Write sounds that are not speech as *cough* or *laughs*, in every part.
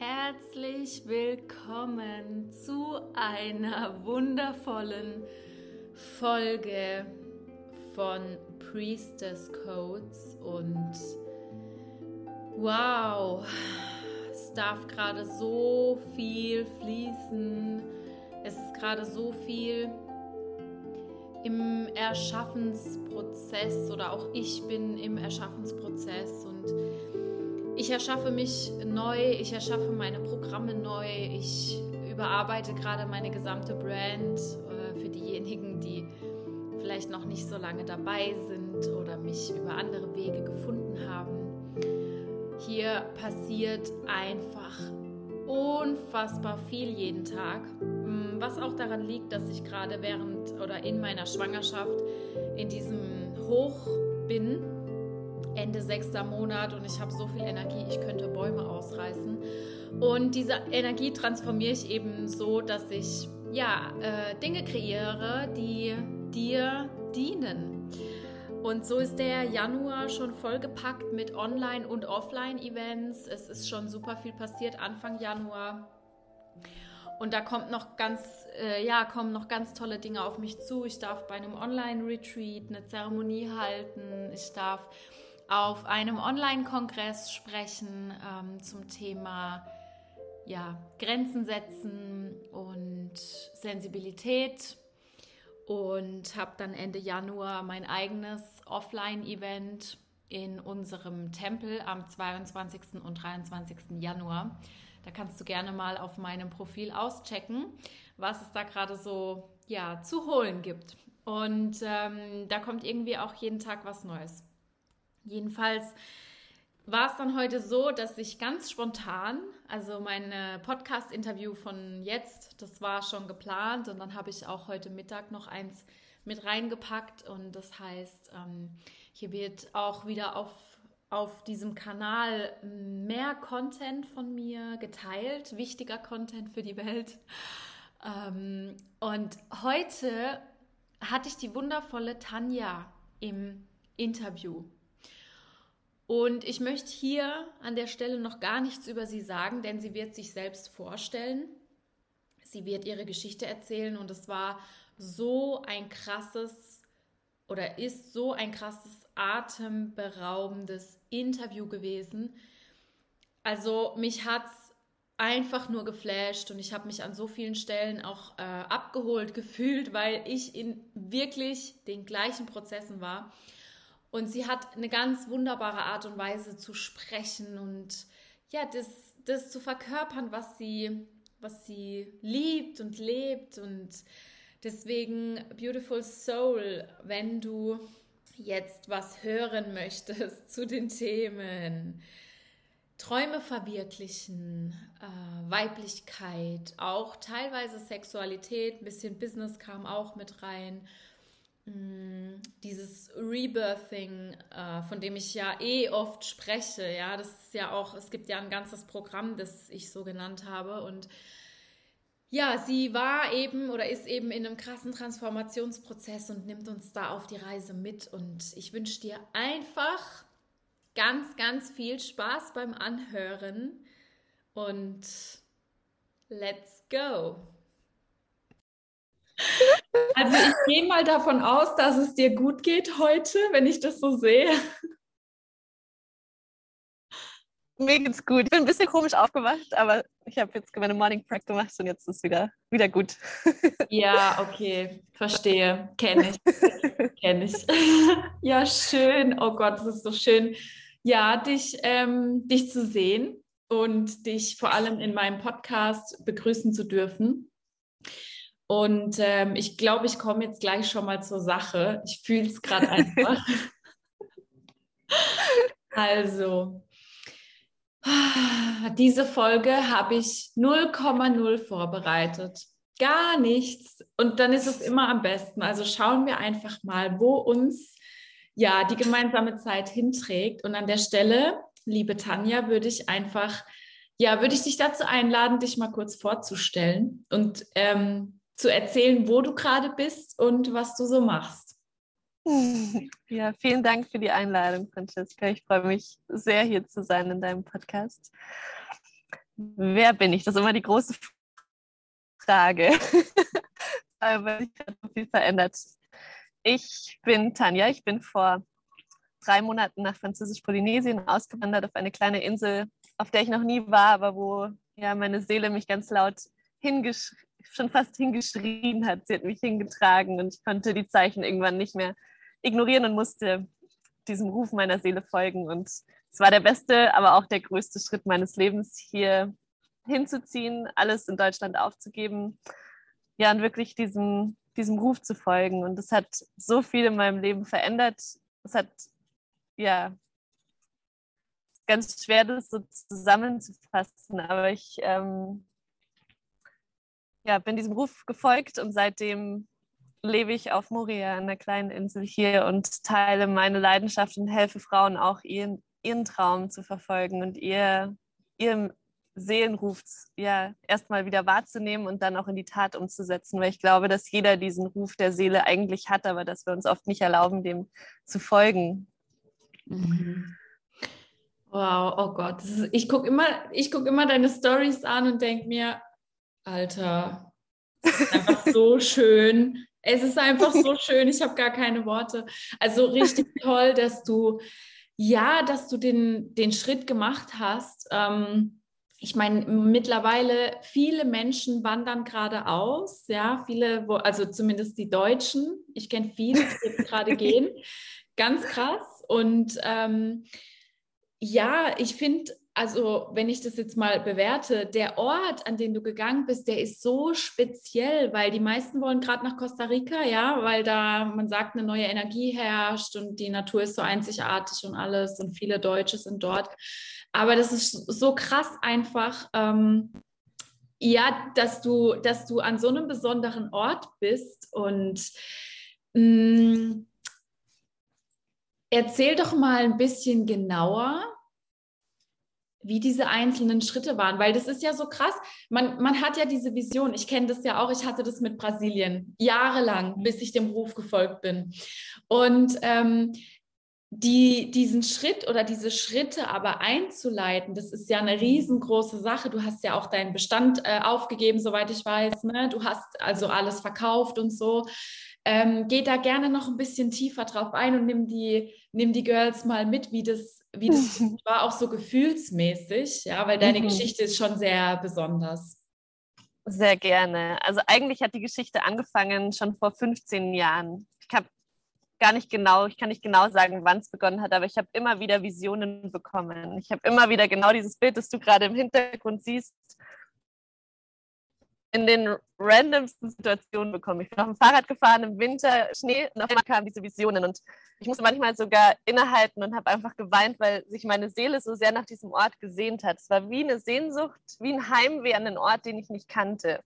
herzlich willkommen zu einer wundervollen Folge von Priestess Codes und wow, es darf gerade so viel fließen, es ist gerade so viel im Erschaffensprozess oder auch ich bin im Erschaffensprozess und ich erschaffe mich neu, ich erschaffe meine Programme neu, ich überarbeite gerade meine gesamte Brand äh, für diejenigen, die vielleicht noch nicht so lange dabei sind oder mich über andere Wege gefunden haben. Hier passiert einfach unfassbar viel jeden Tag, mm, was auch daran liegt, dass ich gerade während oder in meiner Schwangerschaft in diesem Hoch bin Ende sechster Monat und ich habe so viel Energie, ich könnte Bäume ausreißen. Und diese Energie transformiere ich eben so, dass ich ja äh, Dinge kreiere, die dir dienen. Und so ist der Januar schon vollgepackt mit Online- und Offline-Events. Es ist schon super viel passiert Anfang Januar. Und da kommt noch ganz, äh, ja, kommen noch ganz tolle Dinge auf mich zu. Ich darf bei einem Online-Retreat eine Zeremonie halten. Ich darf auf einem Online-Kongress sprechen ähm, zum Thema ja, Grenzen setzen und Sensibilität und habe dann Ende Januar mein eigenes Offline-Event in unserem Tempel am 22. und 23. Januar. Da kannst du gerne mal auf meinem Profil auschecken, was es da gerade so ja, zu holen gibt. Und ähm, da kommt irgendwie auch jeden Tag was Neues. Jedenfalls war es dann heute so, dass ich ganz spontan, also mein Podcast-Interview von jetzt, das war schon geplant und dann habe ich auch heute Mittag noch eins mit reingepackt und das heißt, ähm, hier wird auch wieder auf, auf diesem Kanal mehr Content von mir geteilt, wichtiger Content für die Welt. Ähm, und heute hatte ich die wundervolle Tanja im Interview. Und ich möchte hier an der Stelle noch gar nichts über sie sagen, denn sie wird sich selbst vorstellen. Sie wird ihre Geschichte erzählen und es war so ein krasses oder ist so ein krasses atemberaubendes Interview gewesen. Also mich hat es einfach nur geflasht und ich habe mich an so vielen Stellen auch äh, abgeholt *laughs* gefühlt, weil ich in wirklich den gleichen Prozessen war. Und sie hat eine ganz wunderbare Art und Weise zu sprechen und ja, das, das zu verkörpern, was sie, was sie liebt und lebt. Und deswegen, Beautiful Soul, wenn du jetzt was hören möchtest zu den Themen, Träume verwirklichen, äh, Weiblichkeit, auch teilweise Sexualität, ein bisschen Business kam auch mit rein dieses Rebirthing, äh, von dem ich ja eh oft spreche, ja, das ist ja auch, es gibt ja ein ganzes Programm, das ich so genannt habe. Und ja, sie war eben oder ist eben in einem krassen Transformationsprozess und nimmt uns da auf die Reise mit. Und ich wünsche dir einfach ganz, ganz viel Spaß beim Anhören. Und let's go! Also ich gehe mal davon aus, dass es dir gut geht heute, wenn ich das so sehe. Mir geht's gut. Ich bin ein bisschen komisch aufgewacht, aber ich habe jetzt meine Morning Practice gemacht und jetzt ist es wieder, wieder gut. Ja, okay, verstehe. Kenne ich. Kenne ich. *laughs* Ja, schön. Oh Gott, es ist so schön, ja, dich, ähm, dich zu sehen und dich vor allem in meinem Podcast begrüßen zu dürfen. Und ähm, ich glaube, ich komme jetzt gleich schon mal zur Sache. Ich fühle es gerade einfach. *laughs* also, diese Folge habe ich 0,0 vorbereitet. Gar nichts. Und dann ist es immer am besten. Also schauen wir einfach mal, wo uns ja die gemeinsame Zeit hinträgt. Und an der Stelle, liebe Tanja, würde ich einfach, ja, würde ich dich dazu einladen, dich mal kurz vorzustellen und ähm, zu erzählen, wo du gerade bist und was du so machst. *laughs* Ja, vielen Dank für die Einladung, Francesca. Ich freue mich sehr, hier zu sein in deinem Podcast. wer bin ich? Das ist immer die große Frage. *laughs* Aber sich so viel verändert. Ich bin Tanja, ich bin vor drei Monaten nach Französisch-Polynesien ausgewandert auf eine kleine Insel, auf der ich noch nie war, aber wo ja meine Seele mich ganz laut schon fast hingeschrien hat. Sie hat mich hingetragen und ich konnte die Zeichen irgendwann nicht mehr ignorieren und musste diesem Ruf meiner Seele folgen. Und es war der beste, aber auch der größte Schritt meines Lebens, hier hinzuziehen, alles in Deutschland aufzugeben, ja, und wirklich diesem, diesem Ruf zu folgen. Und es hat so viel in meinem Leben verändert. Es hat, ja, ganz schwer, das so zusammenzufassen, aber ich ähm, ja, bin diesem Ruf gefolgt und seitdem lebe ich auf Moria, einer kleinen Insel hier und teile meine Leidenschaft und helfe Frauen auch ihren, ihren Traum zu verfolgen und ihr, ihren Seelenruf ja erstmal wieder wahrzunehmen und dann auch in die Tat umzusetzen, weil ich glaube, dass jeder diesen Ruf der Seele eigentlich hat, aber dass wir uns oft nicht erlauben, dem zu folgen. Mhm. Wow, oh Gott. Ist, ich gucke immer, guck immer deine Stories an und denke mir, Alter, einfach so schön. Es ist einfach so schön, ich habe gar keine Worte. Also richtig *laughs* toll, dass du, ja, dass du den, den Schritt gemacht hast. Ähm, ich meine, mittlerweile viele Menschen wandern gerade aus, ja, viele, also zumindest die Deutschen. Ich kenne viele, die jetzt gerade gehen. *laughs* Ganz krass. Und ähm, ja, ich finde, also wenn ich das jetzt mal bewerte, der Ort, an den du gegangen bist, der ist so speziell, weil die meisten wollen gerade nach Costa Rica, ja, weil da, man sagt, eine neue Energie herrscht und die Natur ist so einzigartig und alles und viele Deutsche sind dort. Aber das ist so krass einfach, ähm, ja, dass du, dass du an so einem besonderen Ort bist und mh, mm, Erzähl doch mal ein bisschen genauer, wie diese einzelnen Schritte waren, weil das ist ja so krass. Man, man hat ja diese Vision. Ich kenne das ja auch. Ich hatte das mit Brasilien jahrelang, bis ich dem Ruf gefolgt bin. Und ähm, die, diesen Schritt oder diese Schritte aber einzuleiten, das ist ja eine riesengroße Sache. Du hast ja auch deinen Bestand äh, aufgegeben, soweit ich weiß. Ne? Du hast also alles verkauft und so. Ähm, geh da gerne noch ein bisschen tiefer drauf ein und nimm die, nimm die Girls mal mit, wie das, wie das *laughs* war, auch so gefühlsmäßig, ja, weil deine mhm. Geschichte ist schon sehr besonders. Sehr gerne. Also eigentlich hat die Geschichte angefangen schon vor 15 Jahren. Ich habe gar nicht genau, ich kann nicht genau sagen, wann es begonnen hat, aber ich habe immer wieder Visionen bekommen. Ich habe immer wieder genau dieses Bild, das du gerade im Hintergrund siehst, in den randomsten Situationen bekommen. Ich bin auf dem Fahrrad gefahren im Winter, Schnee und auf einmal kamen diese Visionen und ich musste manchmal sogar innehalten und habe einfach geweint, weil sich meine Seele so sehr nach diesem Ort gesehnt hat. Es war wie eine Sehnsucht, wie ein Heimweh an den Ort, den ich nicht kannte.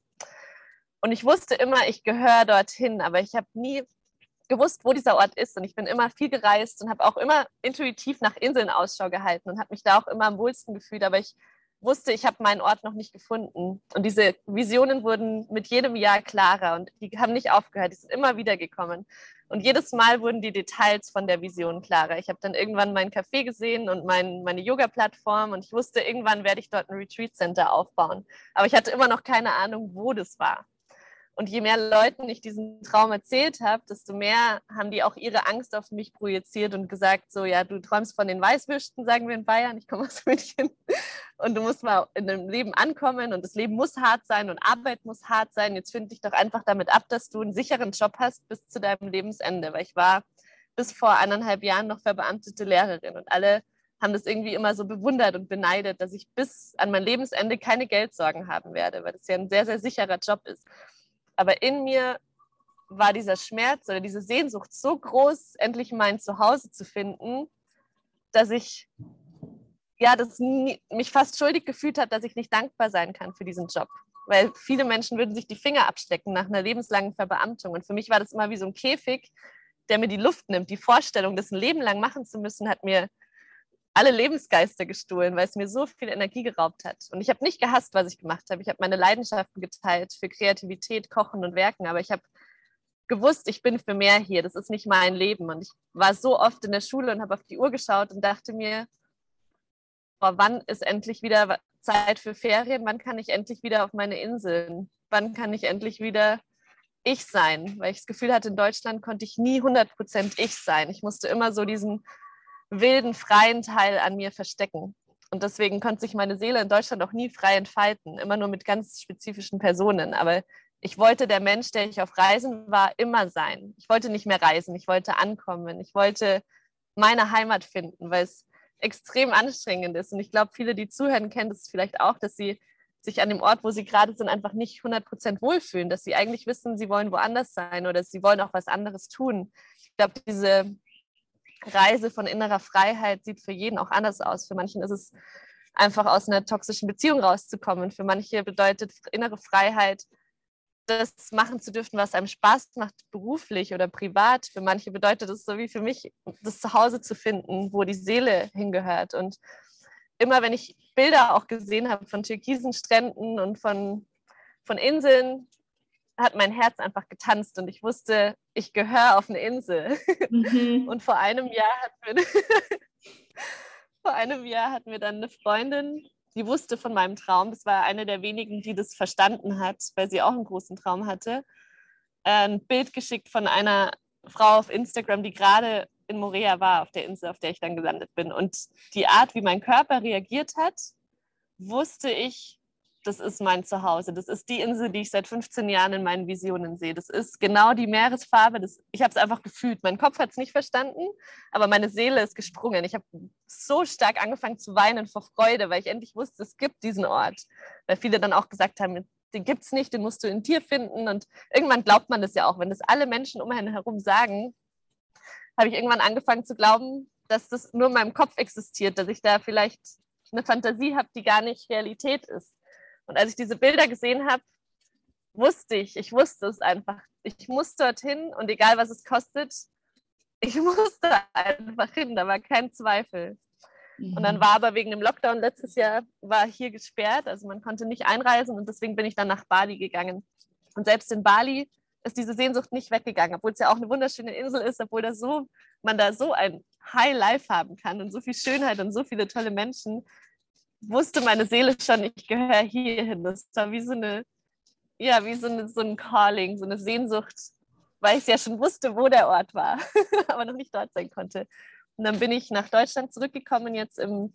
Und ich wusste immer, ich gehöre dorthin, aber ich habe nie gewusst, wo dieser Ort ist. Und ich bin immer viel gereist und habe auch immer intuitiv nach Inseln Ausschau gehalten und habe mich da auch immer am wohlsten gefühlt. Aber ich wusste, ich habe meinen Ort noch nicht gefunden. Und diese Visionen wurden mit jedem Jahr klarer und die haben nicht aufgehört, die sind immer wieder gekommen. Und jedes Mal wurden die Details von der Vision klarer. Ich habe dann irgendwann mein Café gesehen und mein, meine Yoga-Plattform und ich wusste, irgendwann werde ich dort ein Retreat Center aufbauen. Aber ich hatte immer noch keine Ahnung, wo das war. Und je mehr Leuten ich diesen Traum erzählt habe, desto mehr haben die auch ihre Angst auf mich projiziert und gesagt, so ja, du träumst von den Weißwürsten, sagen wir in Bayern, ich komme aus München. Und du musst mal in dem Leben ankommen und das Leben muss hart sein und Arbeit muss hart sein. Jetzt finde dich doch einfach damit ab, dass du einen sicheren Job hast bis zu deinem Lebensende. Weil ich war bis vor eineinhalb Jahren noch verbeamtete Lehrerin und alle haben das irgendwie immer so bewundert und beneidet, dass ich bis an mein Lebensende keine Geldsorgen haben werde, weil das ja ein sehr, sehr sicherer Job ist. Aber in mir war dieser Schmerz oder diese Sehnsucht so groß, endlich mein Zuhause zu finden, dass ich ja, das mich fast schuldig gefühlt hat, dass ich nicht dankbar sein kann für diesen Job. Weil viele Menschen würden sich die Finger abstecken nach einer lebenslangen Verbeamtung. Und für mich war das immer wie so ein Käfig, der mir die Luft nimmt. Die Vorstellung, das ein Leben lang machen zu müssen, hat mir alle Lebensgeister gestohlen, weil es mir so viel Energie geraubt hat. Und ich habe nicht gehasst, was ich gemacht habe. Ich habe meine Leidenschaften geteilt für Kreativität, Kochen und Werken, aber ich habe gewusst, ich bin für mehr hier. Das ist nicht mein Leben. Und ich war so oft in der Schule und habe auf die Uhr geschaut und dachte mir, wann ist endlich wieder Zeit für Ferien, wann kann ich endlich wieder auf meine Inseln, wann kann ich endlich wieder ich sein, weil ich das Gefühl hatte, in Deutschland konnte ich nie 100% ich sein. Ich musste immer so diesen wilden, freien Teil an mir verstecken. Und deswegen konnte sich meine Seele in Deutschland auch nie frei entfalten, immer nur mit ganz spezifischen Personen. Aber ich wollte der Mensch, der ich auf Reisen war, immer sein. Ich wollte nicht mehr reisen, ich wollte ankommen, ich wollte meine Heimat finden, weil es extrem anstrengend ist. Und ich glaube, viele, die zuhören, kennen das vielleicht auch, dass sie sich an dem Ort, wo sie gerade sind, einfach nicht 100% wohlfühlen, dass sie eigentlich wissen, sie wollen woanders sein oder sie wollen auch was anderes tun. Ich glaube, diese Reise von innerer Freiheit sieht für jeden auch anders aus. Für manchen ist es einfach aus einer toxischen Beziehung rauszukommen. Für manche bedeutet innere Freiheit, das machen zu dürfen, was einem Spaß macht, beruflich oder privat. Für manche bedeutet es so wie für mich, das Zuhause zu finden, wo die Seele hingehört. Und immer, wenn ich Bilder auch gesehen habe von türkisen Stränden und von, von Inseln, hat mein Herz einfach getanzt und ich wusste, ich gehöre auf eine Insel. Mhm. *laughs* Und vor einem Jahr hatten wir, *laughs* vor einem Jahr hatten wir dann eine Freundin, die wusste von meinem Traum. Das war eine der wenigen, die das verstanden hat, weil sie auch einen großen Traum hatte. Ein Bild geschickt von einer Frau auf Instagram, die gerade in Morea war, auf der Insel, auf der ich dann gelandet bin. Und die Art, wie mein Körper reagiert hat, wusste ich, das ist mein Zuhause. Das ist die Insel, die ich seit 15 Jahren in meinen Visionen sehe. Das ist genau die Meeresfarbe. Das, ich habe es einfach gefühlt. Mein Kopf hat es nicht verstanden, aber meine Seele ist gesprungen. Ich habe so stark angefangen zu weinen vor Freude, weil ich endlich wusste, es gibt diesen Ort. Weil viele dann auch gesagt haben, den gibt es nicht, den musst du in dir finden. Und irgendwann glaubt man das ja auch. Wenn das alle Menschen um einen herum sagen, habe ich irgendwann angefangen zu glauben, dass das nur in meinem Kopf existiert, dass ich da vielleicht eine Fantasie habe, die gar nicht Realität ist. Und als ich diese Bilder gesehen habe, wusste ich, ich wusste es einfach. Ich muss dorthin und egal was es kostet, ich *laughs* musste einfach hin, da war kein Zweifel. Mhm. Und dann mhm. war aber wegen dem Lockdown letztes Jahr, war hier gesperrt, also man konnte nicht einreisen und deswegen bin ich dann nach Bali gegangen. Und selbst in Bali ist diese Sehnsucht nicht weggegangen, obwohl es ja auch eine wunderschöne Insel ist, obwohl da so, man da so ein High Life haben kann und so viel Schönheit und so viele tolle Menschen wusste meine Seele schon, ich gehöre hierhin. Das war wie so eine, ja, wie so, eine, so ein Calling, so eine Sehnsucht, weil ich ja schon wusste, wo der Ort war, *laughs* aber noch nicht dort sein konnte. Und dann bin ich nach Deutschland zurückgekommen, jetzt im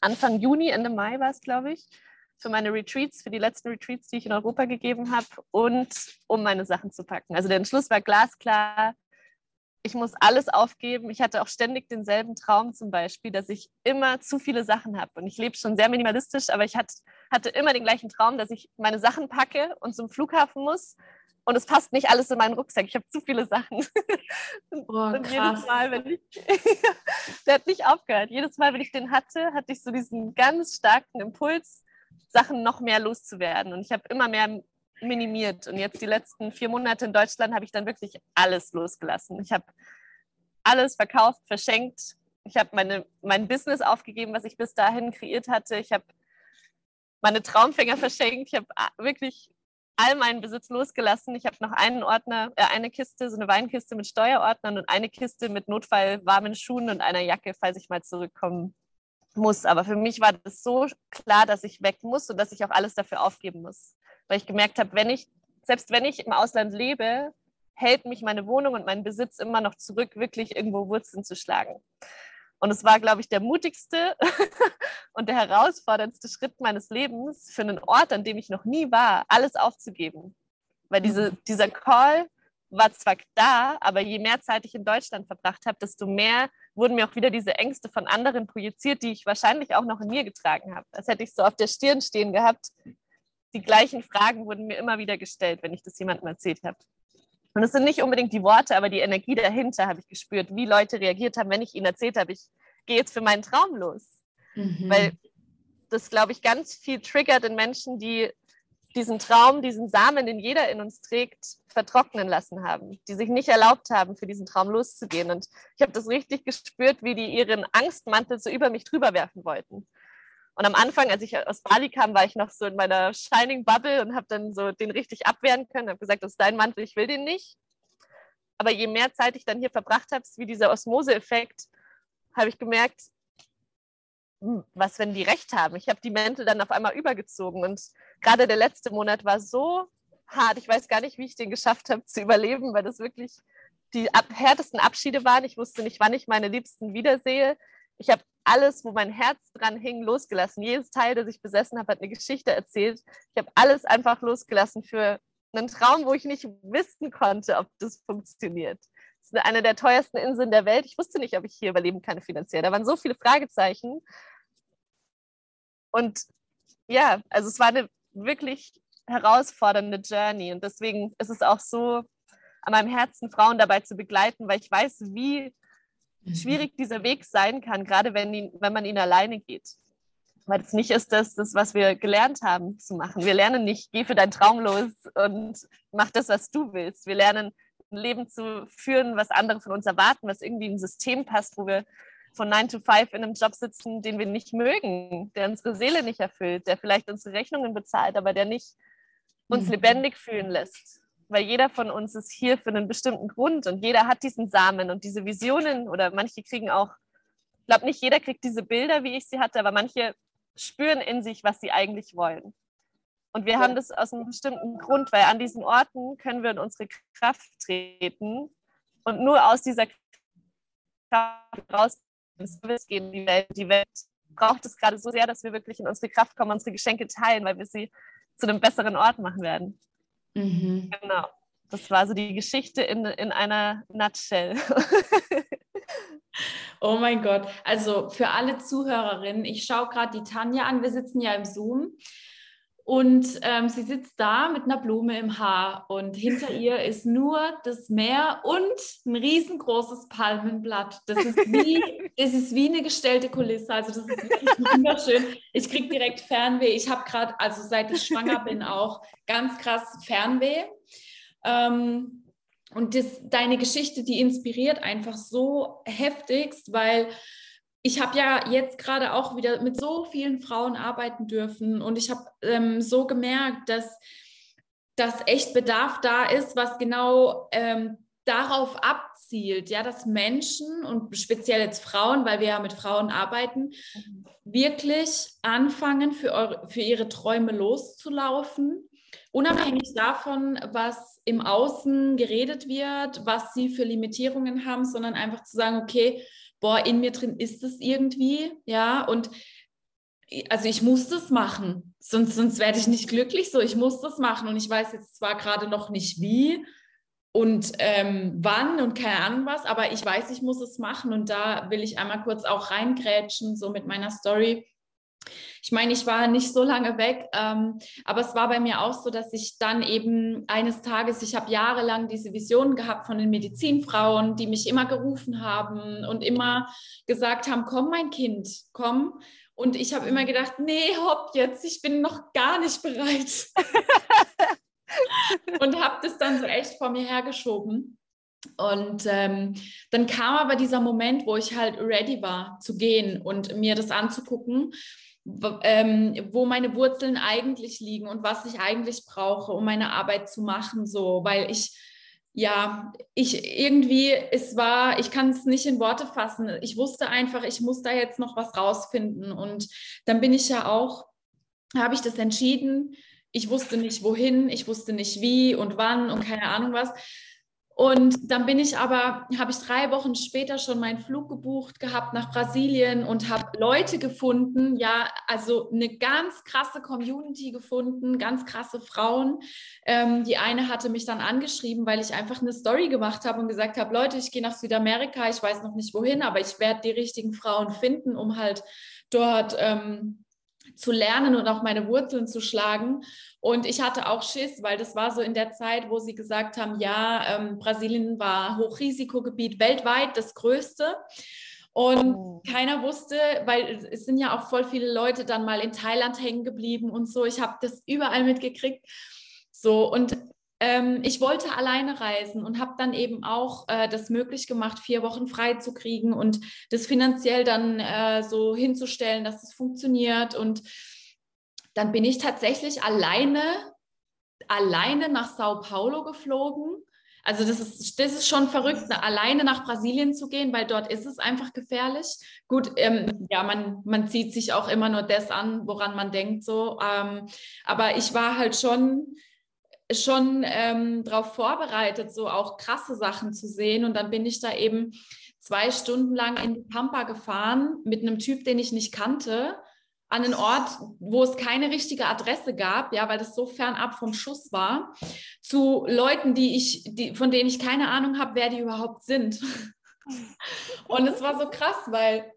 Anfang Juni, Ende Mai war es, glaube ich, für meine Retreats, für die letzten Retreats, die ich in Europa gegeben habe und um meine Sachen zu packen. Also der Entschluss war glasklar, ich muss alles aufgeben. Ich hatte auch ständig denselben Traum zum Beispiel, dass ich immer zu viele Sachen habe. Und ich lebe schon sehr minimalistisch, aber ich hatte, hatte immer den gleichen Traum, dass ich meine Sachen packe und zum Flughafen muss. Und es passt nicht alles in meinen Rucksack. Ich habe zu viele Sachen. *laughs* Boah, und jedes Mal, wenn ich, *laughs* der hat nicht aufgehört. Jedes Mal, wenn ich den hatte, hatte ich so diesen ganz starken Impuls, Sachen noch mehr loszuwerden. Und ich habe immer mehr minimiert. Und jetzt die letzten vier Monate in Deutschland habe ich dann wirklich alles losgelassen. Ich habe alles verkauft, verschenkt. Ich habe meine, mein Business aufgegeben, was ich bis dahin kreiert hatte. Ich habe meine Traumfänger verschenkt. Ich habe wirklich all meinen Besitz losgelassen. Ich habe noch einen Ordner, äh, eine Kiste, so eine Weinkiste mit Steuerordnern und eine Kiste mit Notfall warmen Schuhen und einer Jacke, falls ich mal zurückkommen muss. Aber für mich war das so klar, dass ich weg muss und dass ich auch alles dafür aufgeben muss weil ich gemerkt habe, wenn ich, selbst wenn ich im Ausland lebe, hält mich meine Wohnung und mein Besitz immer noch zurück, wirklich irgendwo Wurzeln zu schlagen. Und es war, glaube ich, der mutigste *laughs* und der herausforderndste Schritt meines Lebens für einen Ort, an dem ich noch nie war, alles aufzugeben. Weil diese, mhm. dieser Call war zwar da, aber je mehr Zeit ich in Deutschland verbracht habe, desto mehr wurden mir auch wieder diese Ängste von anderen projiziert, die ich wahrscheinlich auch noch in mir getragen habe. Als hätte ich so auf der Stirn stehen gehabt, die gleichen Fragen wurden mir immer wieder gestellt, wenn ich das jemandem erzählt habe. Und es sind nicht unbedingt die Worte, aber die Energie dahinter habe ich gespürt, wie Leute reagiert haben, wenn ich ihnen erzählt habe, ich gehe jetzt für meinen Traum los. Mhm. Weil das, glaube ich, ganz viel triggert in Menschen, die diesen Traum, diesen Samen, den jeder in uns trägt, vertrocknen lassen haben, die sich nicht erlaubt haben, für diesen Traum loszugehen. Und ich habe das richtig gespürt, wie die ihren Angstmantel so über mich drüber werfen wollten. Und am Anfang, als ich aus Bali kam, war ich noch so in meiner Shining Bubble und habe dann so den richtig abwehren können, habe gesagt, das ist dein Mantel, ich will den nicht. Aber je mehr Zeit ich dann hier verbracht habe, wie dieser Osmose-Effekt, habe ich gemerkt, hm, was, wenn die recht haben? Ich habe die Mäntel dann auf einmal übergezogen und gerade der letzte Monat war so hart. Ich weiß gar nicht, wie ich den geschafft habe zu überleben, weil das wirklich die ab härtesten Abschiede waren. Ich wusste nicht, wann ich meine Liebsten wiedersehe. Ich habe alles, wo mein Herz dran hing, losgelassen. Jedes Teil, das ich besessen habe, hat eine Geschichte erzählt. Ich habe alles einfach losgelassen für einen Traum, wo ich nicht wissen konnte, ob das funktioniert. Das ist eine der teuersten Inseln der Welt. Ich wusste nicht, ob ich hier überleben kann finanziell. Da waren so viele Fragezeichen. Und ja, also es war eine wirklich herausfordernde Journey. Und deswegen ist es auch so an meinem Herzen, Frauen dabei zu begleiten, weil ich weiß, wie. Schwierig dieser Weg sein kann, gerade wenn, ihn, wenn man ihn alleine geht. Weil es nicht ist das, das, was wir gelernt haben zu machen. Wir lernen nicht, geh für deinen Traum los und mach das, was du willst. Wir lernen, ein Leben zu führen, was andere von uns erwarten, was irgendwie in ein System passt, wo wir von 9 to 5 in einem Job sitzen, den wir nicht mögen, der unsere Seele nicht erfüllt, der vielleicht unsere Rechnungen bezahlt, aber der nicht uns mhm. lebendig fühlen lässt. Weil jeder von uns ist hier für einen bestimmten Grund und jeder hat diesen Samen und diese Visionen oder manche kriegen auch, ich glaube nicht jeder kriegt diese Bilder, wie ich sie hatte, aber manche spüren in sich, was sie eigentlich wollen. Und wir ja. haben das aus einem bestimmten Grund, weil an diesen Orten können wir in unsere Kraft treten und nur aus dieser Kraft raus gehen die Welt. Die Welt braucht es gerade so sehr, dass wir wirklich in unsere Kraft kommen, unsere Geschenke teilen, weil wir sie zu einem besseren Ort machen werden. Mhm. Genau. Das war so die Geschichte in, in einer Nutshell. *laughs* oh mein Gott. Also für alle Zuhörerinnen, ich schaue gerade die Tanja an. Wir sitzen ja im Zoom. Und ähm, sie sitzt da mit einer Blume im Haar und hinter ihr *laughs* ist nur das Meer und ein riesengroßes Palmenblatt. Das ist wie, *laughs* das ist wie eine gestellte Kulisse. Also das ist wirklich *laughs* wunderschön. Ich kriege direkt Fernweh. Ich habe gerade, also seit ich schwanger bin, auch ganz krass Fernweh. Ähm, und das, deine Geschichte, die inspiriert einfach so heftigst, weil ich habe ja jetzt gerade auch wieder mit so vielen Frauen arbeiten dürfen und ich habe ähm, so gemerkt, dass, dass echt Bedarf da ist, was genau ähm, darauf abzielt, ja, dass Menschen und speziell jetzt Frauen, weil wir ja mit Frauen arbeiten, wirklich anfangen, für, eure, für ihre Träume loszulaufen, unabhängig davon, was im Außen geredet wird, was sie für Limitierungen haben, sondern einfach zu sagen, okay, boah, in mir drin ist es irgendwie, ja, und also ich muss das machen, sonst, sonst werde ich nicht glücklich so, ich muss das machen und ich weiß jetzt zwar gerade noch nicht wie und ähm, wann und keine Ahnung was, aber ich weiß, ich muss es machen und da will ich einmal kurz auch reingrätschen, so mit meiner Story, ich meine, ich war nicht so lange weg, ähm, aber es war bei mir auch so, dass ich dann eben eines Tages, ich habe jahrelang diese Vision gehabt von den Medizinfrauen, die mich immer gerufen haben und immer gesagt haben, komm mein Kind, komm. Und ich habe immer gedacht, nee, hopp jetzt, ich bin noch gar nicht bereit. *laughs* und habe das dann so echt vor mir hergeschoben. Und ähm, dann kam aber dieser Moment, wo ich halt ready war zu gehen und mir das anzugucken ähm, wo meine Wurzeln eigentlich liegen und was ich eigentlich brauche, um meine Arbeit zu machen, so, weil ich ja, ich irgendwie, es war, ich kann es nicht in Worte fassen. Ich wusste einfach, ich muss da jetzt noch was rausfinden. Und dann bin ich ja auch, habe ich das entschieden. Ich wusste nicht wohin, ich wusste nicht wie und wann und keine Ahnung was. Und dann bin ich aber, habe ich drei Wochen später schon meinen Flug gebucht gehabt nach Brasilien und habe Leute gefunden, ja, also eine ganz krasse Community gefunden, ganz krasse Frauen. Ähm, die eine hatte mich dann angeschrieben, weil ich einfach eine Story gemacht habe und gesagt habe, Leute, ich gehe nach Südamerika, ich weiß noch nicht wohin, aber ich werde die richtigen Frauen finden, um halt dort ähm, zu lernen und auch meine Wurzeln zu schlagen. Und ich hatte auch Schiss, weil das war so in der Zeit, wo sie gesagt haben, ja, ähm, Brasilien war Hochrisikogebiet weltweit, das größte. Und oh. keiner wusste, weil es sind ja auch voll viele Leute dann mal in Thailand hängen geblieben und so. Ich habe das überall mitgekriegt. So, und ähm, ich wollte alleine reisen und habe dann eben auch äh, das möglich gemacht, vier Wochen frei zu kriegen und das finanziell dann äh, so hinzustellen, dass es funktioniert. Und dann bin ich tatsächlich alleine, alleine nach Sao Paulo geflogen Also das ist, das ist schon verrückt, ne, alleine nach Brasilien zu gehen, weil dort ist es einfach gefährlich. Gut, ähm, ja, man, man zieht sich auch immer nur das an, woran man denkt so. Ähm, aber ich war halt schon schon ähm, darauf vorbereitet, so auch krasse Sachen zu sehen. Und dann bin ich da eben zwei Stunden lang in die Pampa gefahren mit einem Typ, den ich nicht kannte an einen Ort, wo es keine richtige Adresse gab, ja, weil das so fernab vom Schuss war, zu Leuten, die ich, die, von denen ich keine Ahnung habe, wer die überhaupt sind. *laughs* Und es war so krass, weil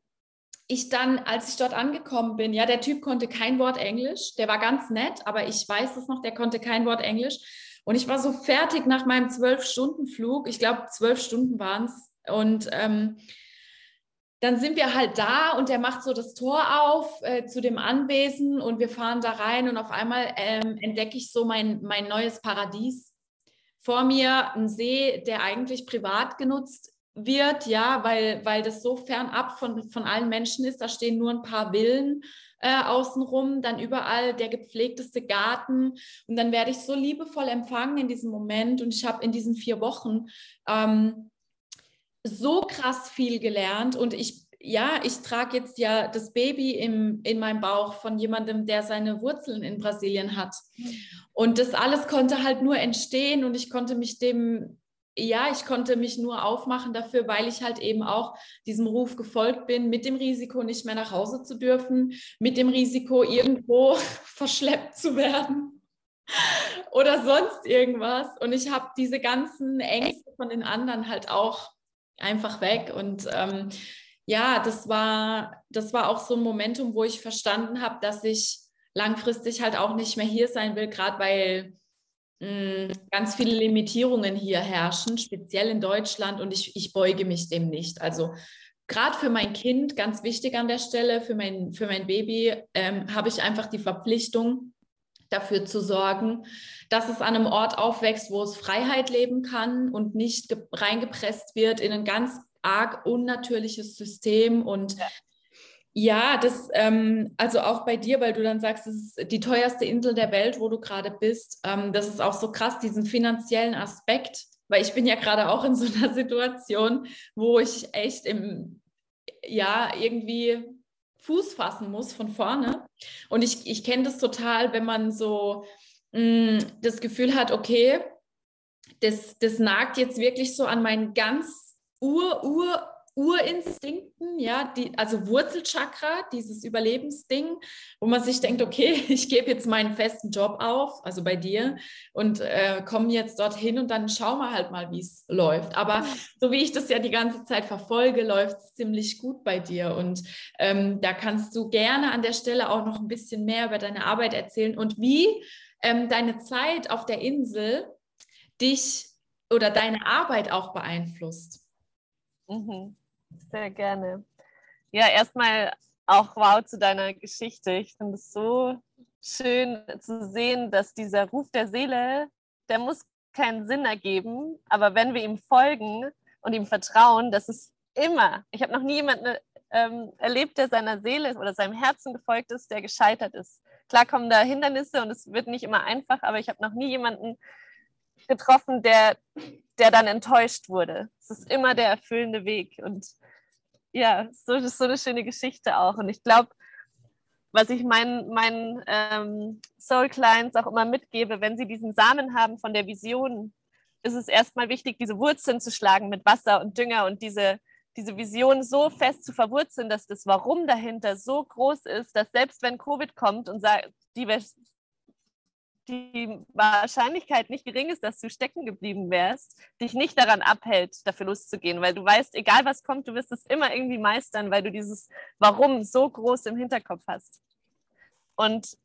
ich dann, als ich dort angekommen bin, ja, der Typ konnte kein Wort Englisch, der war ganz nett, aber ich weiß es noch, der konnte kein Wort Englisch. Und ich war so fertig nach meinem Zwölf-Stunden-Flug, ich glaube, zwölf Stunden waren es. Und ähm, dann sind wir halt da und der macht so das Tor auf äh, zu dem Anwesen und wir fahren da rein und auf einmal ähm, entdecke ich so mein, mein neues Paradies. Vor mir ein See, der eigentlich privat genutzt wird, ja, weil, weil das so fernab von, von allen Menschen ist. Da stehen nur ein paar Villen äh, außenrum, dann überall der gepflegteste Garten. Und dann werde ich so liebevoll empfangen in diesem Moment. Und ich habe in diesen vier Wochen ähm, so krass viel gelernt. Und ich, ja, ich trage jetzt ja das Baby im, in meinem Bauch von jemandem, der seine Wurzeln in Brasilien hat. Und das alles konnte halt nur entstehen. Und ich konnte mich dem, ja, ich konnte mich nur aufmachen dafür, weil ich halt eben auch diesem Ruf gefolgt bin, mit dem Risiko nicht mehr nach Hause zu dürfen, mit dem Risiko irgendwo *laughs* verschleppt zu werden *laughs* oder sonst irgendwas. Und ich habe diese ganzen Ängste von den anderen halt auch einfach weg. Und ähm, ja, das war, das war auch so ein Momentum, wo ich verstanden habe, dass ich langfristig halt auch nicht mehr hier sein will, gerade weil ganz viele Limitierungen hier herrschen, speziell in Deutschland und ich, ich beuge mich dem nicht. Also gerade für mein Kind, ganz wichtig an der Stelle, für mein, für mein Baby, ähm, habe ich einfach die Verpflichtung, dafür zu sorgen, dass es an einem Ort aufwächst, wo es Freiheit leben kann und nicht reingepresst wird in ein ganz arg unnatürliches System. Und ja, ja das, ähm, also auch bei dir, weil du dann sagst, es ist die teuerste Insel der Welt, wo du gerade bist. Ähm, das ist auch so krass, diesen finanziellen Aspekt, weil ich bin ja gerade auch in so einer *laughs* Situation, wo ich echt im, ja, irgendwie Fuß fassen muss von vorne. Und ich, ich kenne das total, wenn man so mh, mm, das Gefühl hat, okay, das, das nagt jetzt wirklich so an meinen ganz ur, ur, Urinstinkten, ja, die, also Wurzelchakra, dieses Überlebensding, wo man sich denkt, okay, *laughs* ich gebe jetzt meinen festen Job auf, also bei dir, und äh, komme jetzt dorthin und dann schauen wir halt mal, wie es läuft. Aber so wie ich das ja die ganze Zeit verfolge, läuft es ziemlich gut bei dir. Und ähm, da kannst du gerne an der Stelle auch noch ein bisschen mehr über deine Arbeit erzählen und wie ähm, deine Zeit auf der Insel dich oder deine Arbeit auch beeinflusst. Mhm. Sehr gerne. Ja, erstmal auch wow zu deiner Geschichte. Ich finde es so schön zu sehen, dass dieser Ruf der Seele, der muss keinen Sinn ergeben, aber wenn wir ihm folgen und ihm vertrauen, das ist immer, ich habe noch nie jemanden ähm, erlebt, der seiner Seele oder seinem Herzen gefolgt ist, der gescheitert ist. Klar kommen da Hindernisse und es wird nicht immer einfach, aber ich habe noch nie jemanden getroffen, der, der dann enttäuscht wurde. Es ist immer der erfüllende Weg und ja, so, das ist so eine schöne Geschichte auch. Und ich glaube, was ich meinen, meinen ähm, Soul Clients auch immer mitgebe, wenn sie diesen Samen haben von der Vision, ist es erstmal wichtig, diese Wurzeln zu schlagen mit Wasser und Dünger und diese, diese Vision so fest zu verwurzeln, dass das Warum dahinter so groß ist, dass selbst wenn Covid kommt und die die Wahrscheinlichkeit nicht gering ist, dass du stecken geblieben wärst, dich nicht daran abhält, dafür loszugehen, weil du weißt, egal was kommt, du wirst es immer irgendwie meistern, weil du dieses Warum so groß im Hinterkopf hast. Und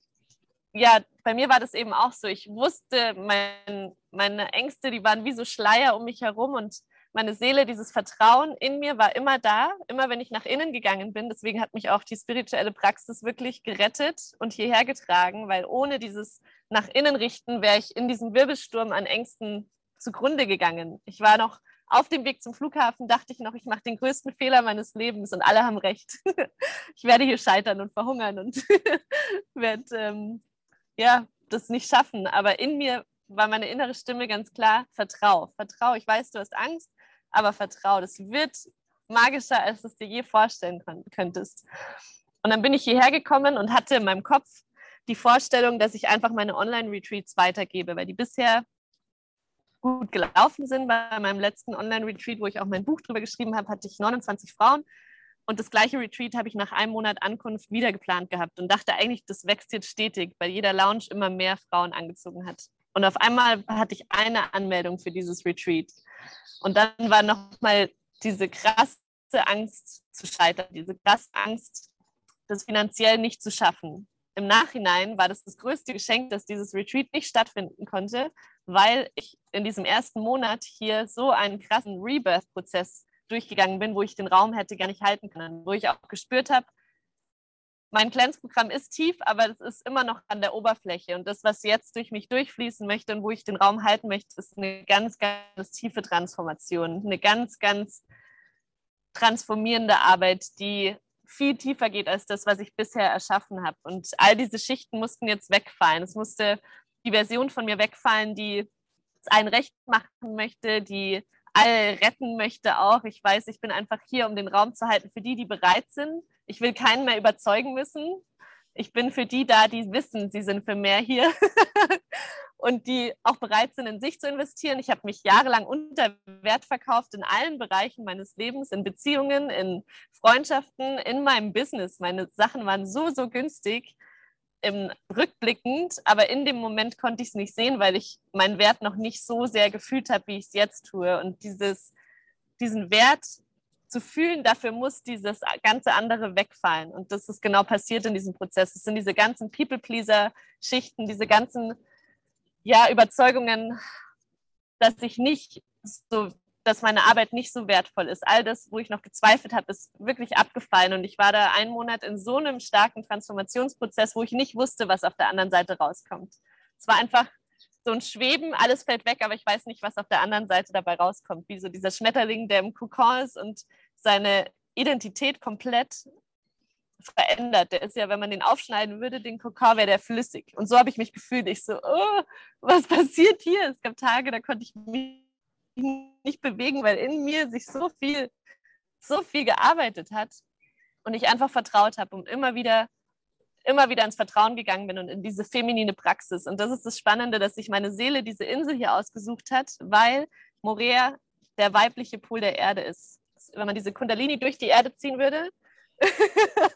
ja, bei mir war das eben auch so. Ich wusste, mein, meine Ängste, die waren wie so Schleier um mich herum und meine Seele, dieses Vertrauen in mir war immer da, immer wenn ich nach innen gegangen bin. Deswegen hat mich auch die spirituelle Praxis wirklich gerettet und hierher getragen, weil ohne dieses nach innen richten wäre ich in diesem Wirbelsturm an Ängsten zugrunde gegangen. Ich war noch auf dem Weg zum Flughafen, dachte ich noch, ich mache den größten Fehler meines Lebens und alle haben recht. *laughs* ich werde hier scheitern und verhungern und *laughs* werde ähm, ja, das nicht schaffen. Aber in mir war meine innere Stimme ganz klar, vertrau, vertrau. Ich weiß, du hast Angst, aber vertrau. Das wird magischer, als du es dir je vorstellen könntest. Und dann bin ich hierher gekommen und hatte in meinem Kopf die Vorstellung, dass ich einfach meine Online-Retreats weitergebe, weil die bisher gut gelaufen sind. Bei meinem letzten Online-Retreat, wo ich auch mein Buch drüber geschrieben habe, hatte ich 29 Frauen. Und das gleiche Retreat habe ich nach einem Monat Ankunft wieder geplant gehabt und dachte eigentlich, das wächst jetzt stetig, weil jeder Lounge immer mehr Frauen angezogen hat. Und auf einmal hatte ich eine Anmeldung für dieses Retreat. Und dann war nochmal diese krasse Angst zu scheitern, diese krasse Angst, das finanziell nicht zu schaffen. Im Nachhinein war das das größte Geschenk, dass dieses Retreat nicht stattfinden konnte, weil ich in diesem ersten Monat hier so einen krassen Rebirth-Prozess durchgegangen bin, wo ich den Raum hätte gar nicht halten können, wo ich auch gespürt habe, mein Cleanse-Programm ist tief, aber es ist immer noch an der Oberfläche. Und das, was jetzt durch mich durchfließen möchte und wo ich den Raum halten möchte, ist eine ganz, ganz tiefe Transformation. Eine ganz, ganz transformierende Arbeit, die viel tiefer geht als das, was ich bisher erschaffen habe. Und all diese Schichten mussten jetzt wegfallen. Es musste die Version von mir wegfallen, die es allen recht machen möchte, die alle retten möchte auch. Ich weiß, ich bin einfach hier, um den Raum zu halten für die, die bereit sind. Ich will keinen mehr überzeugen müssen. Ich bin für die da, die wissen, sie sind für mehr hier *laughs* und die auch bereit sind, in sich zu investieren. Ich habe mich jahrelang unter Wert verkauft in allen Bereichen meines Lebens, in Beziehungen, in Freundschaften, in meinem Business. Meine Sachen waren so, so günstig im rückblickend, aber in dem Moment konnte ich es nicht sehen, weil ich meinen Wert noch nicht so sehr gefühlt habe, wie ich es jetzt tue. Und dieses, diesen Wert zu fühlen, dafür muss dieses ganze andere wegfallen. Und das ist genau passiert in diesem Prozess. Es sind diese ganzen People-Pleaser-Schichten, diese ganzen ja, Überzeugungen, dass ich nicht so dass meine Arbeit nicht so wertvoll ist. All das, wo ich noch gezweifelt habe, ist wirklich abgefallen. Und ich war da einen Monat in so einem starken Transformationsprozess, wo ich nicht wusste, was auf der anderen Seite rauskommt. Es war einfach so ein Schweben, alles fällt weg, aber ich weiß nicht, was auf der anderen Seite dabei rauskommt. Wie so dieser Schmetterling, der im Kokon ist und seine Identität komplett verändert. Der ist ja, wenn man den aufschneiden würde, den Kokon wäre der flüssig. Und so habe ich mich gefühlt. Ich so, oh, was passiert hier? Es gab Tage, da konnte ich mich nicht bewegen, weil in mir sich so viel, so viel gearbeitet hat und ich einfach vertraut habe und immer wieder, immer wieder ins Vertrauen gegangen bin und in diese feminine Praxis. Und das ist das Spannende, dass sich meine Seele diese Insel hier ausgesucht hat, weil Morea der weibliche Pol der Erde ist. Wenn man diese Kundalini durch die Erde ziehen würde, *laughs*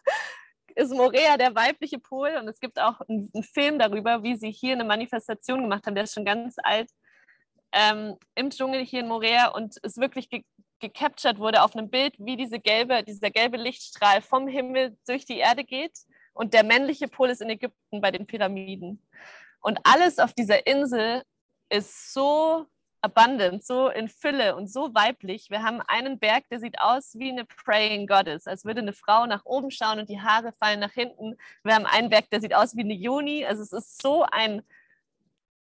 ist Morea der weibliche Pol und es gibt auch einen, Film darüber, wie sie hier eine Manifestation gemacht haben, der ist schon ganz alt, ähm, im Dschungel hier in Morea und es wirklich ge gecaptured wurde auf einem Bild, wie diese gelbe, dieser gelbe Lichtstrahl vom Himmel durch die Erde geht. Und der männliche Pol ist in Ägypten bei den Pyramiden. Und alles auf dieser Insel ist so abundant, so in Fülle und so weiblich. Wir haben einen Berg, der sieht aus wie eine Praying Goddess, als würde eine Frau nach oben schauen und die Haare fallen nach hinten. Wir haben einen Berg, der sieht aus wie eine Juni. Also es ist so ein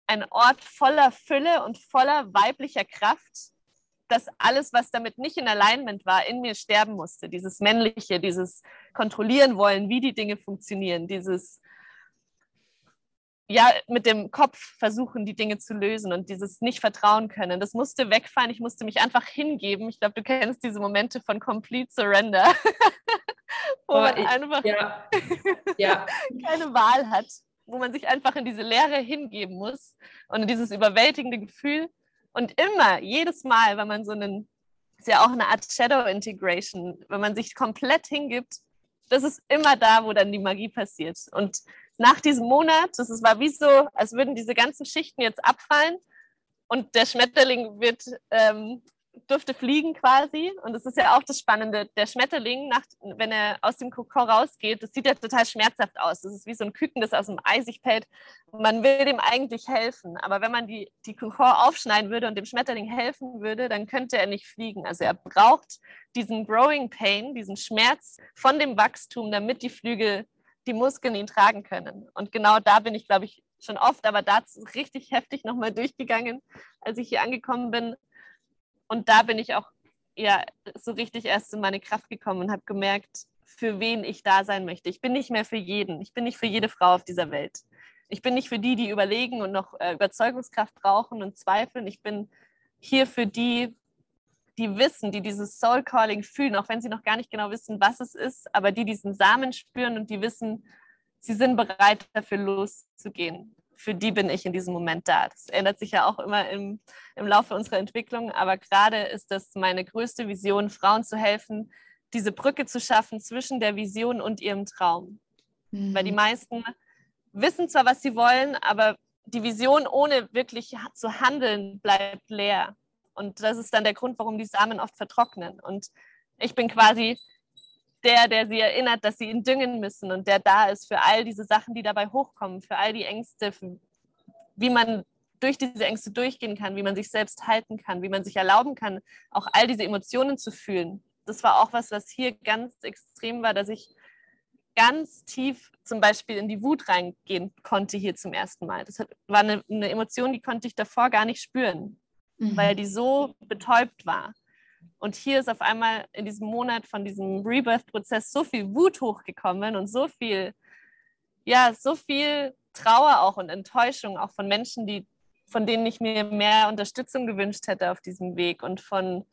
ein Ort voller Fülle und voller weiblicher Kraft, dass alles, was damit nicht in Alignment war, in mir sterben musste. Dieses Männliche, dieses Kontrollieren wollen, wie die Dinge funktionieren, dieses ja, mit dem Kopf versuchen, die Dinge zu lösen und dieses nicht vertrauen können. Das musste wegfallen. Ich musste mich einfach hingeben. Ich glaube, du kennst diese Momente von Complete Surrender, *laughs* wo man ich, einfach ja. Ja. *laughs* keine Wahl hat wo man sich einfach in diese Leere hingeben muss und in dieses überwältigende Gefühl. Und immer, jedes Mal, wenn man so einen, ist ja auch eine Art Shadow Integration, wenn man sich komplett hingibt, das ist immer da, wo dann die Magie passiert. Und nach diesem Monat, das war wie so, als würden diese ganzen Schichten jetzt abfallen und der Schmetterling wird ähm, durfte fliegen quasi. Und das ist ja auch das Spannende. Der Schmetterling, nach, wenn er aus dem Kokon rausgeht, das sieht ja total schmerzhaft aus. Das ist wie so ein Küken, das aus dem Eisig fällt. Man will dem eigentlich helfen. Aber wenn man die, die Kokon aufschneiden würde und dem Schmetterling helfen würde, dann könnte er nicht fliegen. Also er braucht diesen Growing Pain, diesen Schmerz von dem Wachstum, damit die Flügel, die Muskeln ihn tragen können. Und genau da bin ich, glaube ich, schon oft, aber dazu richtig heftig nochmal durchgegangen, als ich hier angekommen bin und da bin ich auch ja so richtig erst in meine Kraft gekommen und habe gemerkt, für wen ich da sein möchte. Ich bin nicht mehr für jeden. Ich bin nicht für jede Frau auf dieser Welt. ich bin nicht für die, die überlegen und noch äh, Überzeugungskraft brauchen und zweifeln. Ich bin hier für die, die wissen, die dieses Soul Calling fühlen, auch wenn sie noch gar nicht genau wissen, was es ist, aber die diesen Samen spüren und die wissen, sie sind bereit dafür loszugehen. Für die bin ich in diesem Moment da. Das ändert sich ja auch immer im, im Laufe unserer Entwicklung, aber gerade ist das meine größte Vision, Frauen zu helfen, diese Brücke zu schaffen zwischen der Vision und ihrem Traum. Mhm. Weil die meisten wissen zwar, was sie wollen, aber die Vision ohne wirklich zu handeln bleibt leer. Und das ist dann der Grund, warum die Samen oft vertrocknen. Und ich bin quasi der, der sie erinnert, dass sie ihn düngen müssen und der da ist für all diese Sachen, die dabei hochkommen, für all die Ängste, wie man durch diese Ängste durchgehen kann, wie man sich selbst halten kann, wie man sich erlauben kann, auch all diese Emotionen zu fühlen. Das war auch was, was hier ganz extrem war, dass ich ganz tief zum Beispiel in die Wut reingehen konnte hier zum ersten Mal. Das war eine, eine Emotion, die konnte ich davor gar nicht spüren, mhm. weil die so betäubt war. Und hier ist auf einmal in diesem Monat von diesem Rebirth-Prozess so viel Wut hochgekommen und so viel, ja, so viel Trauer auch und Enttäuschung auch von Menschen, die, von denen ich mir mehr Unterstützung gewünscht hätte auf diesem Weg und von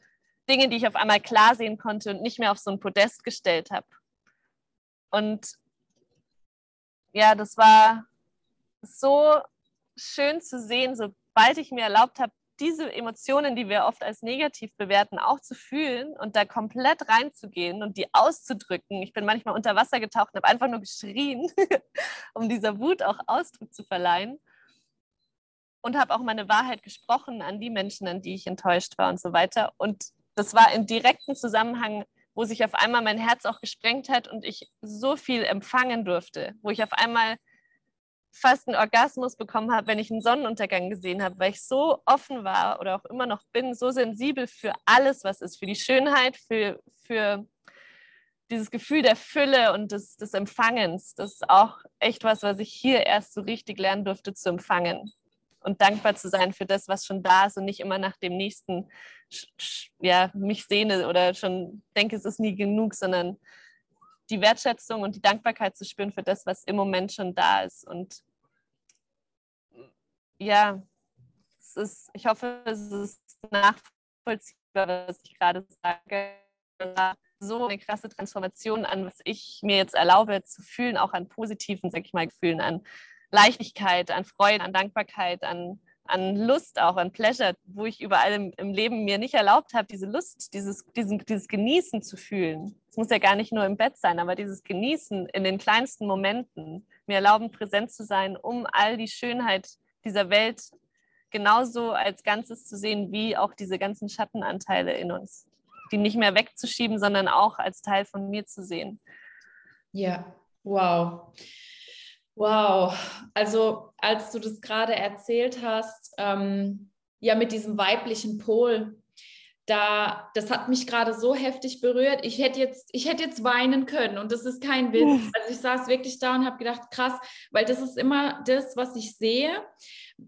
Dingen, die ich auf einmal klar sehen konnte und nicht mehr auf so ein Podest gestellt habe. Und ja, das war so schön zu sehen, sobald ich mir erlaubt habe, diese Emotionen, die wir oft als negativ bewerten, auch zu fühlen und da komplett reinzugehen und die auszudrücken. Ich bin manchmal unter Wasser getaucht und habe einfach nur geschrien, *laughs* um dieser Wut auch Ausdruck zu verleihen. Und habe auch meine Wahrheit gesprochen an die Menschen, an die ich enttäuscht war und so weiter. Und das war im direkten Zusammenhang wo sich auf einmal mein Herz auch gesprengt hat und ich so viel empfangen durfte, wo ich auf einmal fast einen Orgasmus bekommen habe, wenn ich einen Sonnenuntergang gesehen habe, weil ich so offen war oder auch immer noch bin, so sensibel für alles, was ist, für die Schönheit, für, für dieses Gefühl der Fülle und des, des Empfangens. Das ist auch echt was, was ich hier erst so richtig lernen durfte zu empfangen und dankbar zu sein für das, was schon da ist und nicht immer nach dem nächsten ja, mich sehne oder schon denke, es ist nie genug, sondern die Wertschätzung und die Dankbarkeit zu spüren für das, was im Moment schon da ist. Und ja, es ist, ich hoffe, es ist nachvollziehbar, was ich gerade sage. So eine krasse Transformation an, was ich mir jetzt erlaube zu fühlen, auch an positiven, sag ich mal, Gefühlen, an Leichtigkeit, an Freude, an Dankbarkeit, an, an Lust auch, an Pleasure, wo ich überall im, im Leben mir nicht erlaubt habe, diese Lust, dieses, diesen, dieses Genießen zu fühlen. Es muss ja gar nicht nur im Bett sein, aber dieses Genießen in den kleinsten Momenten, mir erlauben, präsent zu sein, um all die Schönheit dieser Welt genauso als Ganzes zu sehen, wie auch diese ganzen Schattenanteile in uns, die nicht mehr wegzuschieben, sondern auch als Teil von mir zu sehen. Ja, wow. Wow, also als du das gerade erzählt hast, ähm, ja mit diesem weiblichen Pol, da, das hat mich gerade so heftig berührt. Ich hätte jetzt, ich hätte jetzt weinen können und das ist kein Witz. Also ich saß wirklich da und habe gedacht, krass, weil das ist immer das, was ich sehe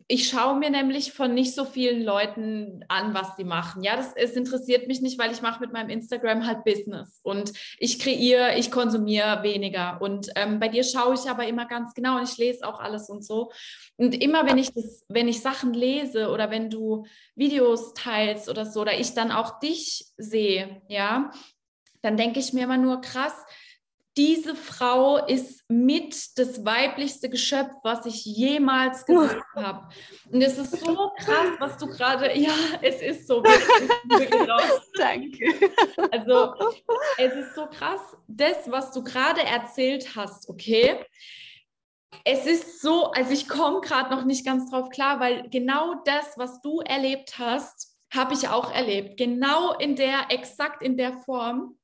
ich schaue mir nämlich von nicht so vielen Leuten an, was sie machen. Ja, das es interessiert mich nicht, weil ich mache mit meinem Instagram halt Business und ich kreiere, ich konsumiere weniger. Und ähm, bei dir schaue ich aber immer ganz genau und ich lese auch alles und so. Und immer wenn ich das, wenn ich Sachen lese oder wenn du Videos teilst oder so, oder ich dann auch dich sehe, ja, dann denke ich mir immer nur krass, diese Frau ist mit das weiblichste Geschöpf, was ich jemals gesehen habe. Und es ist so krass, was du gerade, ja, es ist so *laughs* Danke. Also, es ist so krass, das, was du gerade erzählt hast, okay? Es ist so, also ich komme gerade noch nicht ganz drauf klar, weil genau das, was du erlebt hast, habe ich auch erlebt. Genau in der, exakt in der Form.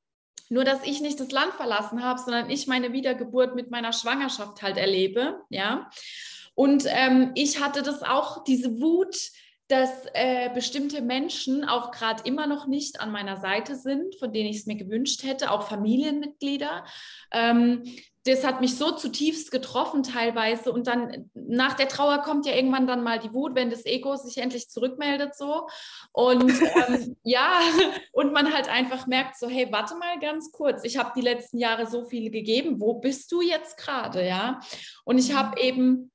Nur, dass ich nicht das Land verlassen habe, sondern ich meine Wiedergeburt mit meiner Schwangerschaft halt erlebe, ja. Und ähm, ich hatte das auch, diese Wut, dass äh, bestimmte Menschen auch gerade immer noch nicht an meiner Seite sind, von denen ich es mir gewünscht hätte, auch Familienmitglieder. Ähm, das hat mich so zutiefst getroffen teilweise. Und dann nach der Trauer kommt ja irgendwann dann mal die Wut, wenn das Ego sich endlich zurückmeldet so. Und *laughs* ähm, ja, und man halt einfach merkt so, hey, warte mal ganz kurz, ich habe die letzten Jahre so viel gegeben, wo bist du jetzt gerade, ja? Und ich habe eben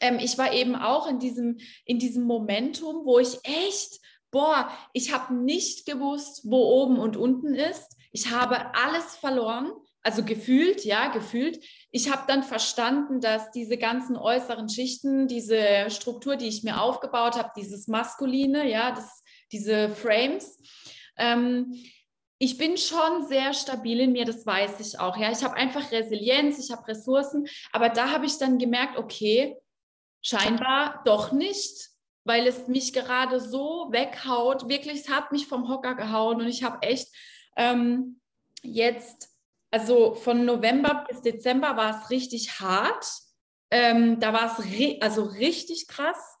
ähm, ich war eben auch in diesem, in diesem Momentum, wo ich echt, boah, ich habe nicht gewusst, wo oben und unten ist. Ich habe alles verloren, also gefühlt, ja, gefühlt. Ich habe dann verstanden, dass diese ganzen äußeren Schichten, diese Struktur, die ich mir aufgebaut habe, dieses Maskuline, ja, das, diese Frames, ähm, ich bin schon sehr stabil in mir, das weiß ich auch. Ja, ich habe einfach Resilienz, ich habe Ressourcen, aber da habe ich dann gemerkt, okay, scheinbar doch nicht, weil es mich gerade so weghaut. Wirklich, es hat mich vom Hocker gehauen und ich habe echt ähm, jetzt, also von November bis Dezember war es richtig hart. Ähm, da war es ri also richtig krass.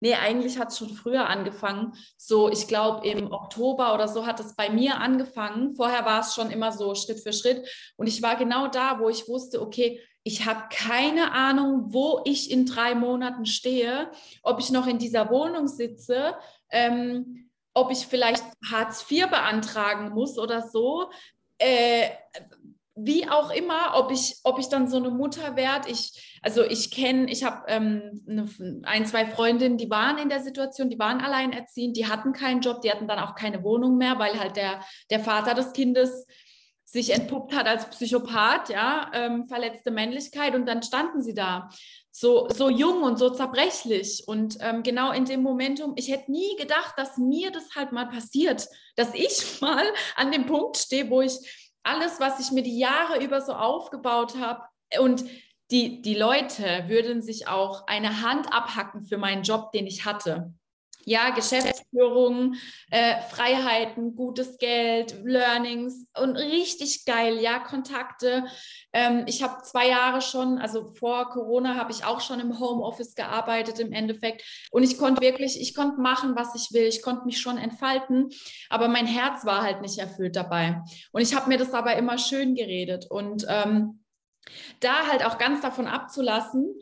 Nee, eigentlich hat es schon früher angefangen. So, ich glaube, im Oktober oder so hat es bei mir angefangen. Vorher war es schon immer so Schritt für Schritt. Und ich war genau da, wo ich wusste, okay, ich habe keine Ahnung, wo ich in drei Monaten stehe, ob ich noch in dieser Wohnung sitze, ähm, ob ich vielleicht Hartz IV beantragen muss oder so. Äh, wie auch immer, ob ich, ob ich dann so eine Mutter werde. Ich, also ich kenne, ich habe ähm, ein, zwei Freundinnen, die waren in der Situation, die waren alleinerziehend, die hatten keinen Job, die hatten dann auch keine Wohnung mehr, weil halt der, der Vater des Kindes sich entpuppt hat als Psychopath, ja, ähm, verletzte Männlichkeit und dann standen sie da so, so jung und so zerbrechlich. Und ähm, genau in dem Momentum, ich hätte nie gedacht, dass mir das halt mal passiert, dass ich *laughs* mal an dem Punkt stehe, wo ich alles, was ich mir die Jahre über so aufgebaut habe und die, die Leute würden sich auch eine Hand abhacken für meinen Job, den ich hatte. Ja, Geschäftsführung, äh, Freiheiten, gutes Geld, Learnings und richtig geil, ja, Kontakte. Ähm, ich habe zwei Jahre schon, also vor Corona habe ich auch schon im Homeoffice gearbeitet im Endeffekt und ich konnte wirklich, ich konnte machen, was ich will, ich konnte mich schon entfalten, aber mein Herz war halt nicht erfüllt dabei. Und ich habe mir das aber immer schön geredet und ähm, da halt auch ganz davon abzulassen,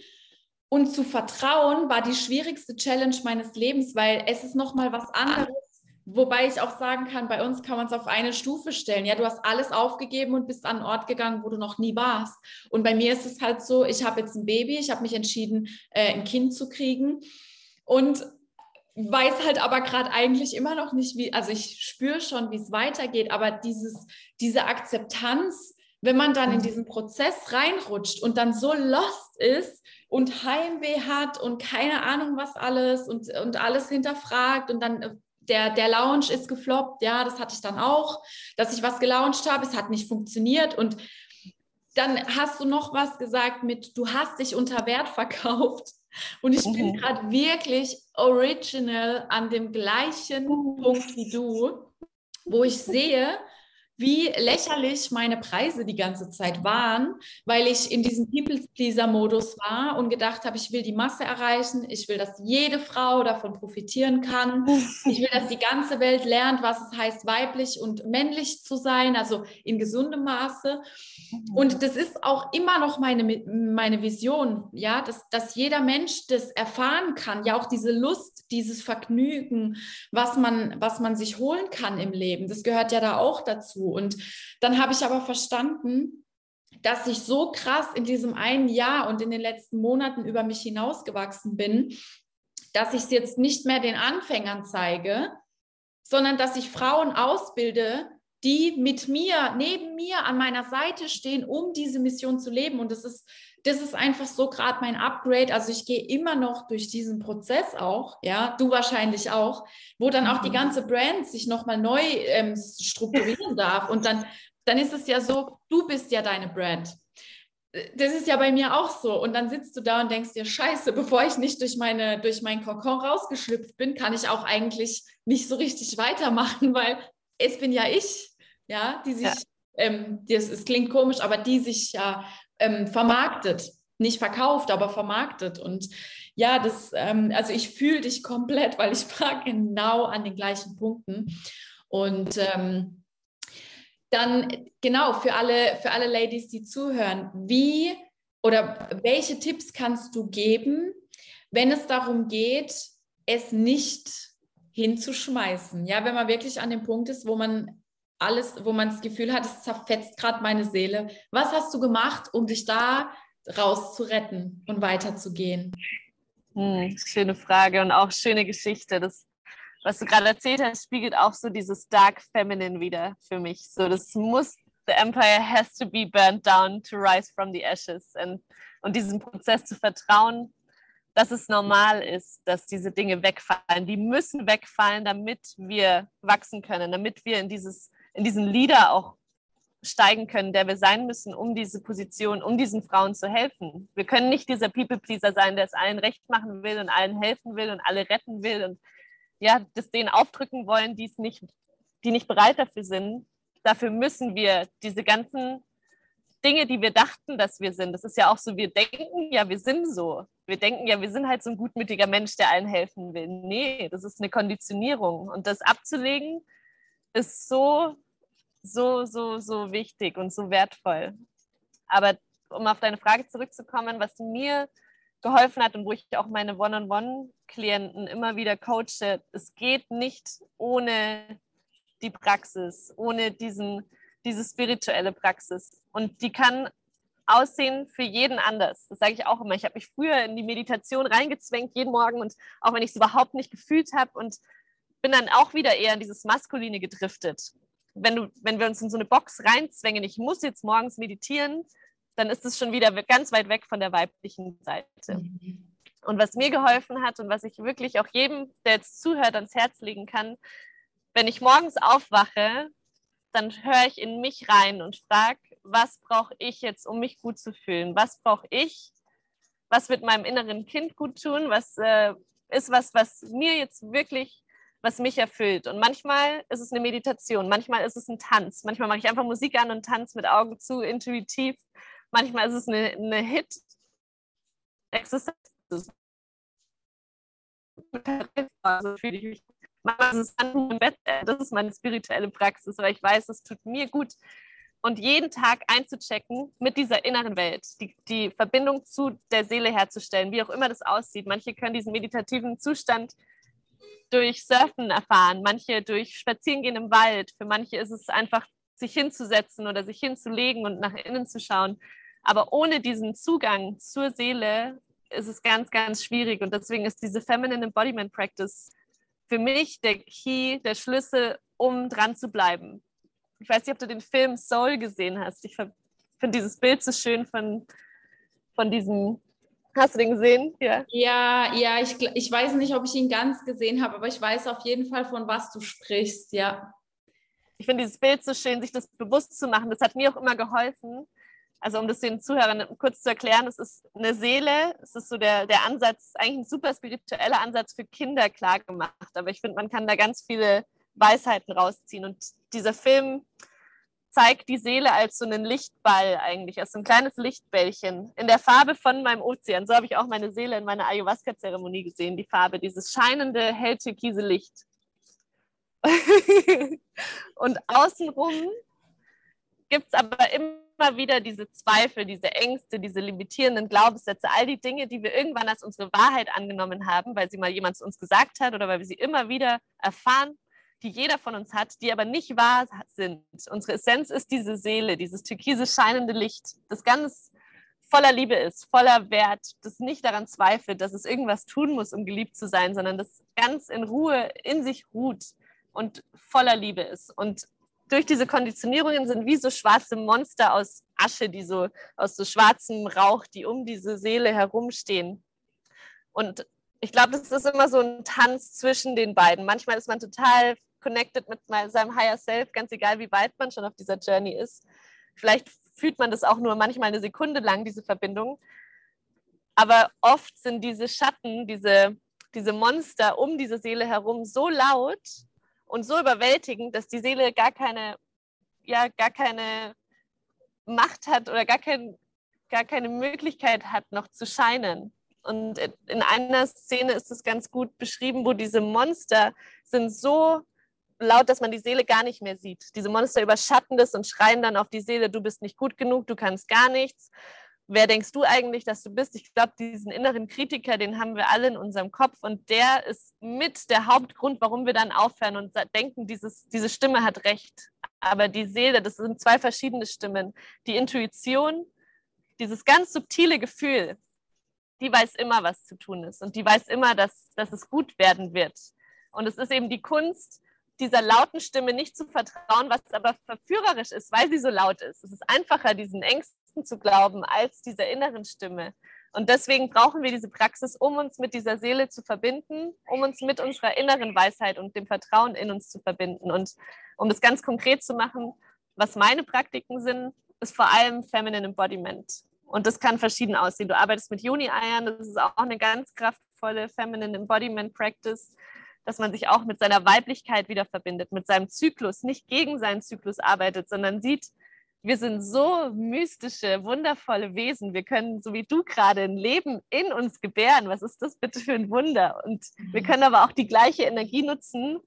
und zu vertrauen war die schwierigste Challenge meines Lebens, weil es ist nochmal was anderes. Wobei ich auch sagen kann, bei uns kann man es auf eine Stufe stellen. Ja, du hast alles aufgegeben und bist an einen Ort gegangen, wo du noch nie warst. Und bei mir ist es halt so, ich habe jetzt ein Baby, ich habe mich entschieden, äh, ein Kind zu kriegen und weiß halt aber gerade eigentlich immer noch nicht, wie, also ich spüre schon, wie es weitergeht, aber dieses, diese Akzeptanz, wenn man dann in diesen Prozess reinrutscht und dann so lost ist, und Heimweh hat und keine Ahnung was alles und, und alles hinterfragt und dann äh, der, der Lounge ist gefloppt, ja, das hatte ich dann auch, dass ich was gelauncht habe, es hat nicht funktioniert und dann hast du noch was gesagt mit, du hast dich unter Wert verkauft. Und ich bin mhm. gerade wirklich original an dem gleichen Punkt wie du, wo ich sehe, wie lächerlich meine Preise die ganze Zeit waren, weil ich in diesem People-Pleaser-Modus war und gedacht habe, ich will die Masse erreichen, ich will, dass jede Frau davon profitieren kann, ich will, dass die ganze Welt lernt, was es heißt, weiblich und männlich zu sein, also in gesundem Maße. Und das ist auch immer noch meine, meine Vision, ja, dass, dass jeder Mensch das erfahren kann, ja auch diese Lust, dieses Vergnügen, was man, was man sich holen kann im Leben, das gehört ja da auch dazu. Und dann habe ich aber verstanden, dass ich so krass in diesem einen Jahr und in den letzten Monaten über mich hinausgewachsen bin, dass ich es jetzt nicht mehr den Anfängern zeige, sondern dass ich Frauen ausbilde, die mit mir, neben mir, an meiner Seite stehen, um diese Mission zu leben. Und das ist das ist einfach so gerade mein Upgrade. Also ich gehe immer noch durch diesen Prozess auch, ja, du wahrscheinlich auch, wo dann auch die mhm. ganze Brand sich nochmal neu ähm, strukturieren darf. Und dann, dann ist es ja so, du bist ja deine Brand. Das ist ja bei mir auch so. Und dann sitzt du da und denkst dir, scheiße, bevor ich nicht durch, meine, durch meinen Kokon rausgeschlüpft bin, kann ich auch eigentlich nicht so richtig weitermachen, weil es bin ja ich, ja, die sich, ja. Ähm, das, es klingt komisch, aber die sich ja ähm, vermarktet. Nicht verkauft, aber vermarktet. Und ja, das, ähm, also ich fühle dich komplett, weil ich *laughs* war genau an den gleichen Punkten. Und ähm, dann genau für alle, für alle Ladies, die zuhören, wie oder welche Tipps kannst du geben, wenn es darum geht, es nicht hinzuschmeißen? Ja, wenn man wirklich an dem Punkt ist, wo man alles, wo man das Gefühl hat, es zerfetzt gerade meine Seele. Was hast du gemacht, um dich da raus zu retten und weiterzugehen? Hm, schöne Frage und auch schöne Geschichte. Das, was du gerade erzählt hast, spiegelt auch so dieses Dark Feminine wieder für mich. So, das muss, the empire has to be burnt down to rise from the ashes. Und, und diesem Prozess zu vertrauen, dass es normal ist, dass diese Dinge wegfallen. Die müssen wegfallen, damit wir wachsen können, damit wir in, dieses, in diesen Leader auch steigen können, der wir sein müssen, um diese Position, um diesen Frauen zu helfen. Wir können nicht dieser People-Pleaser sein, der es allen recht machen will und allen helfen will und alle retten will und ja, das denen aufdrücken wollen, die es nicht, die nicht bereit dafür sind. Dafür müssen wir diese ganzen Dinge, die wir dachten, dass wir sind. Das ist ja auch so, wir denken ja, wir sind so. Wir denken ja, wir sind halt so ein gutmütiger Mensch, der allen helfen will. Nee, das ist eine Konditionierung. Und das abzulegen ist so so, so, so wichtig und so wertvoll. Aber um auf deine Frage zurückzukommen, was mir geholfen hat und wo ich auch meine One-on-One-Klienten immer wieder coache, es geht nicht ohne die Praxis, ohne diesen, diese spirituelle Praxis. Und die kann aussehen für jeden anders. Das sage ich auch immer. Ich habe mich früher in die Meditation reingezwängt, jeden Morgen, und auch wenn ich es überhaupt nicht gefühlt habe und bin dann auch wieder eher in dieses Maskuline gedriftet wenn, du, wenn wir uns in so eine Box reinzwängen, ich muss jetzt morgens meditieren, dann ist es schon wieder ganz weit weg von der weiblichen Seite. Mhm. Und was mir geholfen hat und was ich wirklich auch jedem, der jetzt zuhört, ans Herz legen kann, wenn ich morgens aufwache, dann höre ich in mich rein und frage, was brauche ich jetzt, um mich gut zu fühlen? Was brauche ich? Was wird meinem inneren Kind gut tun? Was äh, ist was, was mir jetzt wirklich was mich erfüllt. Und manchmal ist es eine Meditation, manchmal ist es ein Tanz, manchmal mache ich einfach Musik an und tanze mit Augen zu, intuitiv. Manchmal ist es eine, eine Hit. Also im Bett. Das ist meine spirituelle Praxis, weil ich weiß, es tut mir gut. Und jeden Tag einzuchecken mit dieser inneren Welt, die, die Verbindung zu der Seele herzustellen, wie auch immer das aussieht. Manche können diesen meditativen Zustand durch Surfen erfahren, manche durch Spazierengehen im Wald. Für manche ist es einfach, sich hinzusetzen oder sich hinzulegen und nach innen zu schauen. Aber ohne diesen Zugang zur Seele ist es ganz, ganz schwierig. Und deswegen ist diese Feminine Embodiment Practice für mich der Key, der Schlüssel, um dran zu bleiben. Ich weiß nicht, ob du den Film Soul gesehen hast. Ich finde dieses Bild so schön von, von diesem Hast du den gesehen? Ja, ja, ja ich, ich weiß nicht, ob ich ihn ganz gesehen habe, aber ich weiß auf jeden Fall, von was du sprichst, ja. Ich finde dieses Bild so schön, sich das bewusst zu machen. Das hat mir auch immer geholfen. Also um das den Zuhörern kurz zu erklären, es ist eine Seele, es ist so der, der Ansatz, eigentlich ein super spiritueller Ansatz für Kinder klar gemacht. Aber ich finde, man kann da ganz viele Weisheiten rausziehen. Und dieser Film zeigt die Seele als so einen Lichtball eigentlich, als so ein kleines Lichtbällchen in der Farbe von meinem Ozean. So habe ich auch meine Seele in meiner Ayahuasca-Zeremonie gesehen, die Farbe, dieses scheinende, hell-türkise Licht. *laughs* und außenrum gibt es aber immer wieder diese Zweifel, diese Ängste, diese limitierenden Glaubenssätze, all die Dinge, die wir irgendwann als unsere Wahrheit angenommen haben, weil sie mal jemand zu uns gesagt hat oder weil wir sie immer wieder erfahren die jeder von uns hat, die aber nicht wahr sind. Unsere Essenz ist diese Seele, dieses türkise scheinende Licht, das ganz voller Liebe ist, voller Wert, das nicht daran zweifelt, dass es irgendwas tun muss, um geliebt zu sein, sondern das ganz in Ruhe in sich ruht und voller Liebe ist. Und durch diese Konditionierungen sind wie so schwarze Monster aus Asche, die so aus so schwarzem Rauch, die um diese Seele herumstehen. Und ich glaube, das ist immer so ein Tanz zwischen den beiden. Manchmal ist man total connected mit seinem Higher Self, ganz egal, wie weit man schon auf dieser Journey ist. Vielleicht fühlt man das auch nur manchmal eine Sekunde lang, diese Verbindung. Aber oft sind diese Schatten, diese, diese Monster um diese Seele herum so laut und so überwältigend, dass die Seele gar keine, ja, gar keine Macht hat oder gar, kein, gar keine Möglichkeit hat, noch zu scheinen. Und in einer Szene ist es ganz gut beschrieben, wo diese Monster sind so laut, dass man die Seele gar nicht mehr sieht. Diese Monster überschatten das und schreien dann auf die Seele, du bist nicht gut genug, du kannst gar nichts. Wer denkst du eigentlich, dass du bist? Ich glaube, diesen inneren Kritiker, den haben wir alle in unserem Kopf und der ist mit der Hauptgrund, warum wir dann aufhören und denken, dieses, diese Stimme hat recht. Aber die Seele, das sind zwei verschiedene Stimmen. Die Intuition, dieses ganz subtile Gefühl, die weiß immer, was zu tun ist und die weiß immer, dass, dass es gut werden wird. Und es ist eben die Kunst, dieser lauten Stimme nicht zu vertrauen, was aber verführerisch ist, weil sie so laut ist. Es ist einfacher, diesen Ängsten zu glauben, als dieser inneren Stimme. Und deswegen brauchen wir diese Praxis, um uns mit dieser Seele zu verbinden, um uns mit unserer inneren Weisheit und dem Vertrauen in uns zu verbinden. Und um das ganz konkret zu machen, was meine Praktiken sind, ist vor allem Feminine Embodiment. Und das kann verschieden aussehen. Du arbeitest mit Juni-Eiern, das ist auch eine ganz kraftvolle Feminine Embodiment Practice, dass man sich auch mit seiner Weiblichkeit wieder verbindet, mit seinem Zyklus, nicht gegen seinen Zyklus arbeitet, sondern sieht, wir sind so mystische, wundervolle Wesen. Wir können, so wie du gerade, ein Leben in uns gebären. Was ist das bitte für ein Wunder? Und wir mhm. können aber auch die gleiche Energie nutzen,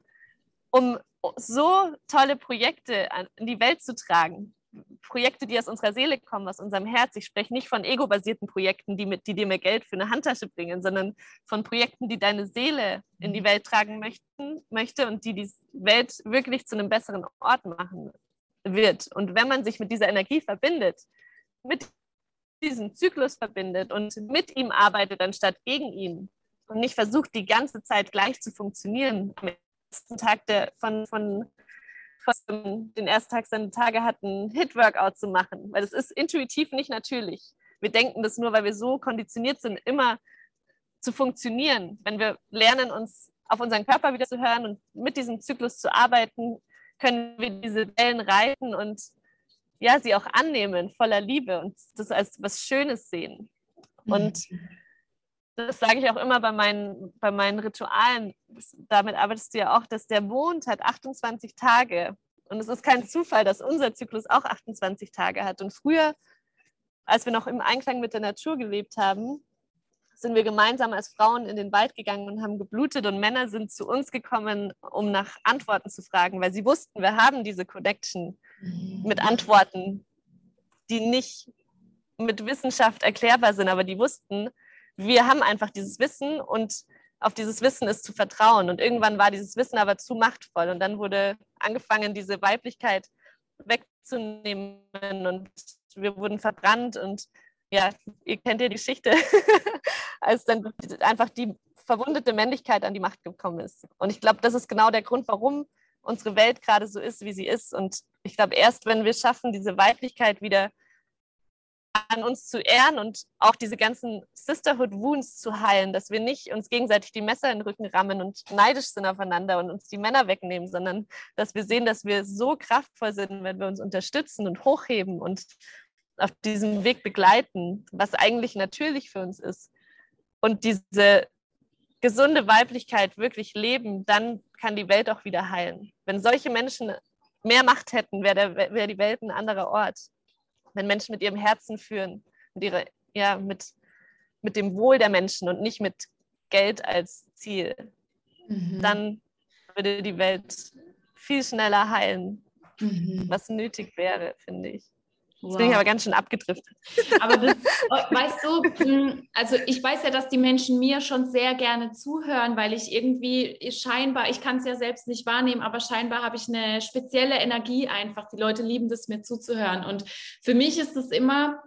um so tolle Projekte in die Welt zu tragen. Projekte, die aus unserer Seele kommen, aus unserem Herz. Ich spreche nicht von ego-basierten Projekten, die, mit, die dir mehr Geld für eine Handtasche bringen, sondern von Projekten, die deine Seele in die mhm. Welt tragen möchten, möchte und die die Welt wirklich zu einem besseren Ort machen wird. Und wenn man sich mit dieser Energie verbindet, mit diesem Zyklus verbindet und mit ihm arbeitet, anstatt gegen ihn und nicht versucht, die ganze Zeit gleich zu funktionieren, am ersten Tag der, von, von den ersten Tag seine Tage hatten, Hit-Workout zu machen, weil es ist intuitiv nicht natürlich. Wir denken das nur, weil wir so konditioniert sind, immer zu funktionieren. Wenn wir lernen, uns auf unseren Körper wieder zu hören und mit diesem Zyklus zu arbeiten, können wir diese Wellen reiten und ja, sie auch annehmen, voller Liebe und das als was Schönes sehen. Und mhm das sage ich auch immer bei meinen, bei meinen Ritualen, das, damit arbeitest du ja auch, dass der Mond hat 28 Tage. Und es ist kein Zufall, dass unser Zyklus auch 28 Tage hat. Und früher, als wir noch im Einklang mit der Natur gelebt haben, sind wir gemeinsam als Frauen in den Wald gegangen und haben geblutet und Männer sind zu uns gekommen, um nach Antworten zu fragen, weil sie wussten, wir haben diese Connection mit Antworten, die nicht mit Wissenschaft erklärbar sind, aber die wussten, wir haben einfach dieses Wissen und auf dieses Wissen ist zu vertrauen. Und irgendwann war dieses Wissen aber zu machtvoll. Und dann wurde angefangen, diese Weiblichkeit wegzunehmen und wir wurden verbrannt. Und ja, ihr kennt ja die Geschichte, *laughs* als dann einfach die verwundete Männlichkeit an die Macht gekommen ist. Und ich glaube, das ist genau der Grund, warum unsere Welt gerade so ist, wie sie ist. Und ich glaube, erst wenn wir schaffen, diese Weiblichkeit wieder an uns zu ehren und auch diese ganzen Sisterhood Wounds zu heilen, dass wir nicht uns gegenseitig die Messer in den Rücken rammen und neidisch sind aufeinander und uns die Männer wegnehmen, sondern dass wir sehen, dass wir so kraftvoll sind, wenn wir uns unterstützen und hochheben und auf diesem Weg begleiten, was eigentlich natürlich für uns ist. Und diese gesunde Weiblichkeit wirklich leben, dann kann die Welt auch wieder heilen. Wenn solche Menschen mehr Macht hätten, wäre wär die Welt ein anderer Ort wenn Menschen mit ihrem Herzen führen, mit, ihrer, ja, mit, mit dem Wohl der Menschen und nicht mit Geld als Ziel, mhm. dann würde die Welt viel schneller heilen, mhm. was nötig wäre, finde ich. Wow. Bin ich aber ganz schön abgedriftet. *laughs* Aber das, oh, weißt du, hm, also ich weiß ja, dass die Menschen mir schon sehr gerne zuhören, weil ich irgendwie scheinbar, ich kann es ja selbst nicht wahrnehmen, aber scheinbar habe ich eine spezielle Energie einfach. Die Leute lieben das, mir zuzuhören. Und für mich ist es immer,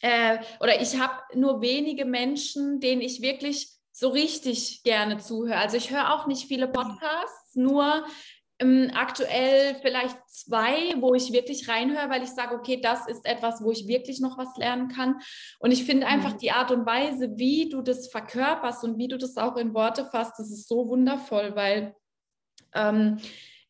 äh, oder ich habe nur wenige Menschen, denen ich wirklich so richtig gerne zuhöre. Also ich höre auch nicht viele Podcasts, nur ähm, aktuell vielleicht zwei, wo ich wirklich reinhöre, weil ich sage, okay, das ist etwas, wo ich wirklich noch was lernen kann. Und ich finde einfach mhm. die Art und Weise, wie du das verkörperst und wie du das auch in Worte fasst, das ist so wundervoll, weil ähm,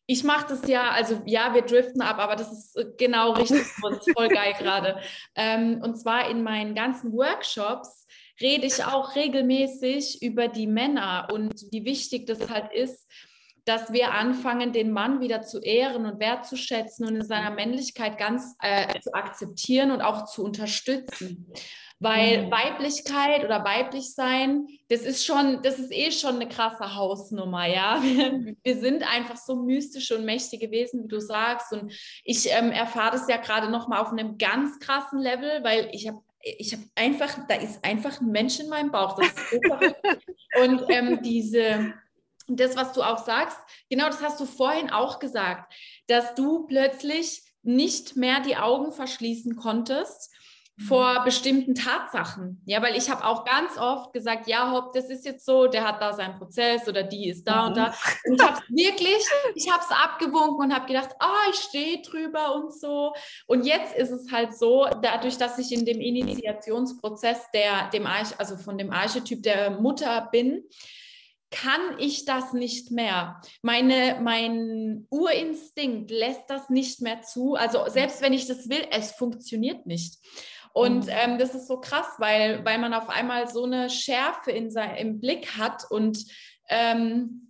ich mache das ja, also ja, wir driften ab, aber das ist äh, genau richtig, das ist voll geil *laughs* gerade. Ähm, und zwar in meinen ganzen Workshops rede ich auch regelmäßig über die Männer und wie wichtig das halt ist, dass wir anfangen, den Mann wieder zu ehren und wertzuschätzen und in seiner Männlichkeit ganz äh, zu akzeptieren und auch zu unterstützen. Weil mhm. Weiblichkeit oder weiblich sein, das ist schon, das ist eh schon eine krasse Hausnummer, ja. *laughs* Wir, wir sind einfach so mystische und mächtige Wesen, wie du sagst. Und ich ähm, erfahre das ja gerade nochmal auf einem ganz krassen Level, weil ich habe ich habe einfach, da ist einfach ein Mensch in meinem Bauch. Das ist *laughs* und ähm, diese, das, was du auch sagst, genau das hast du vorhin auch gesagt, dass du plötzlich nicht mehr die Augen verschließen konntest vor bestimmten Tatsachen. Ja, weil ich habe auch ganz oft gesagt, ja, hopp, das ist jetzt so, der hat da seinen Prozess oder die ist da mhm. und da. Und ich habe es wirklich, ich habe es abgewunken und habe gedacht, ah, oh, ich stehe drüber und so. Und jetzt ist es halt so, dadurch, dass ich in dem Initiationsprozess der, dem Arch, also von dem Archetyp der Mutter bin, kann ich das nicht mehr. Meine, mein Urinstinkt lässt das nicht mehr zu. Also selbst wenn ich das will, es funktioniert nicht. Und mhm. ähm, das ist so krass, weil, weil man auf einmal so eine Schärfe in sein, im Blick hat und ähm,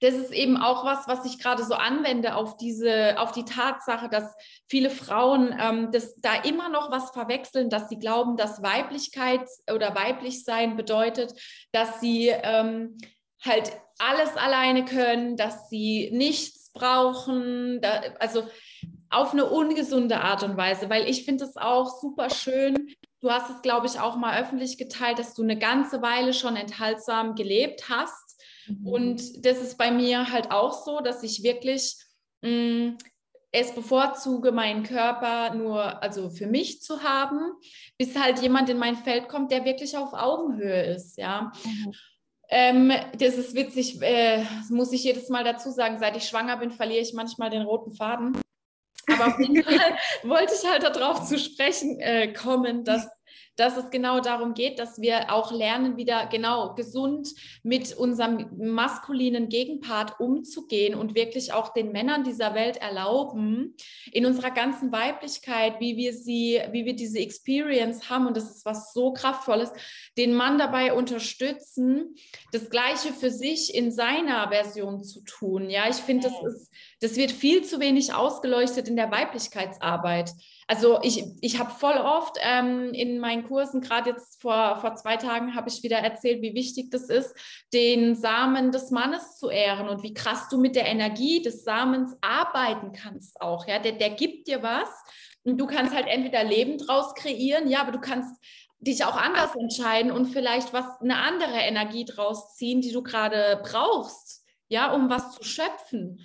das ist eben auch was, was ich gerade so anwende auf diese, auf die Tatsache, dass viele Frauen ähm, das, da immer noch was verwechseln, dass sie glauben, dass Weiblichkeit oder weiblich sein bedeutet, dass sie ähm, halt alles alleine können, dass sie nichts brauchen. Da, also auf eine ungesunde Art und Weise, weil ich finde es auch super schön. Du hast es, glaube ich, auch mal öffentlich geteilt, dass du eine ganze Weile schon enthaltsam gelebt hast. Mhm. Und das ist bei mir halt auch so, dass ich wirklich mh, mm, es bevorzuge, meinen Körper nur also für mich zu haben, bis halt jemand in mein Feld kommt, der wirklich auf Augenhöhe ist, ja. Mhm. Ähm, das ist witzig, äh, das muss ich jedes Mal dazu sagen, seit ich schwanger bin, verliere ich manchmal den roten Faden. Aber auf jeden *laughs* Fall wollte ich halt darauf zu sprechen äh, kommen, dass dass es genau darum geht, dass wir auch lernen, wieder genau gesund mit unserem maskulinen Gegenpart umzugehen und wirklich auch den Männern dieser Welt erlauben, in unserer ganzen Weiblichkeit, wie wir sie, wie wir diese Experience haben, und das ist was so kraftvolles, den Mann dabei unterstützen, das Gleiche für sich in seiner Version zu tun. Ja, ich finde, das ist, das wird viel zu wenig ausgeleuchtet in der Weiblichkeitsarbeit. Also ich, ich habe voll oft ähm, in meinen Kursen, gerade jetzt vor, vor zwei Tagen, habe ich wieder erzählt, wie wichtig das ist, den Samen des Mannes zu ehren und wie krass du mit der Energie des Samens arbeiten kannst auch. Ja? Der, der gibt dir was und du kannst halt entweder Leben draus kreieren, ja, aber du kannst dich auch anders entscheiden und vielleicht was eine andere Energie draus ziehen, die du gerade brauchst, ja, um was zu schöpfen.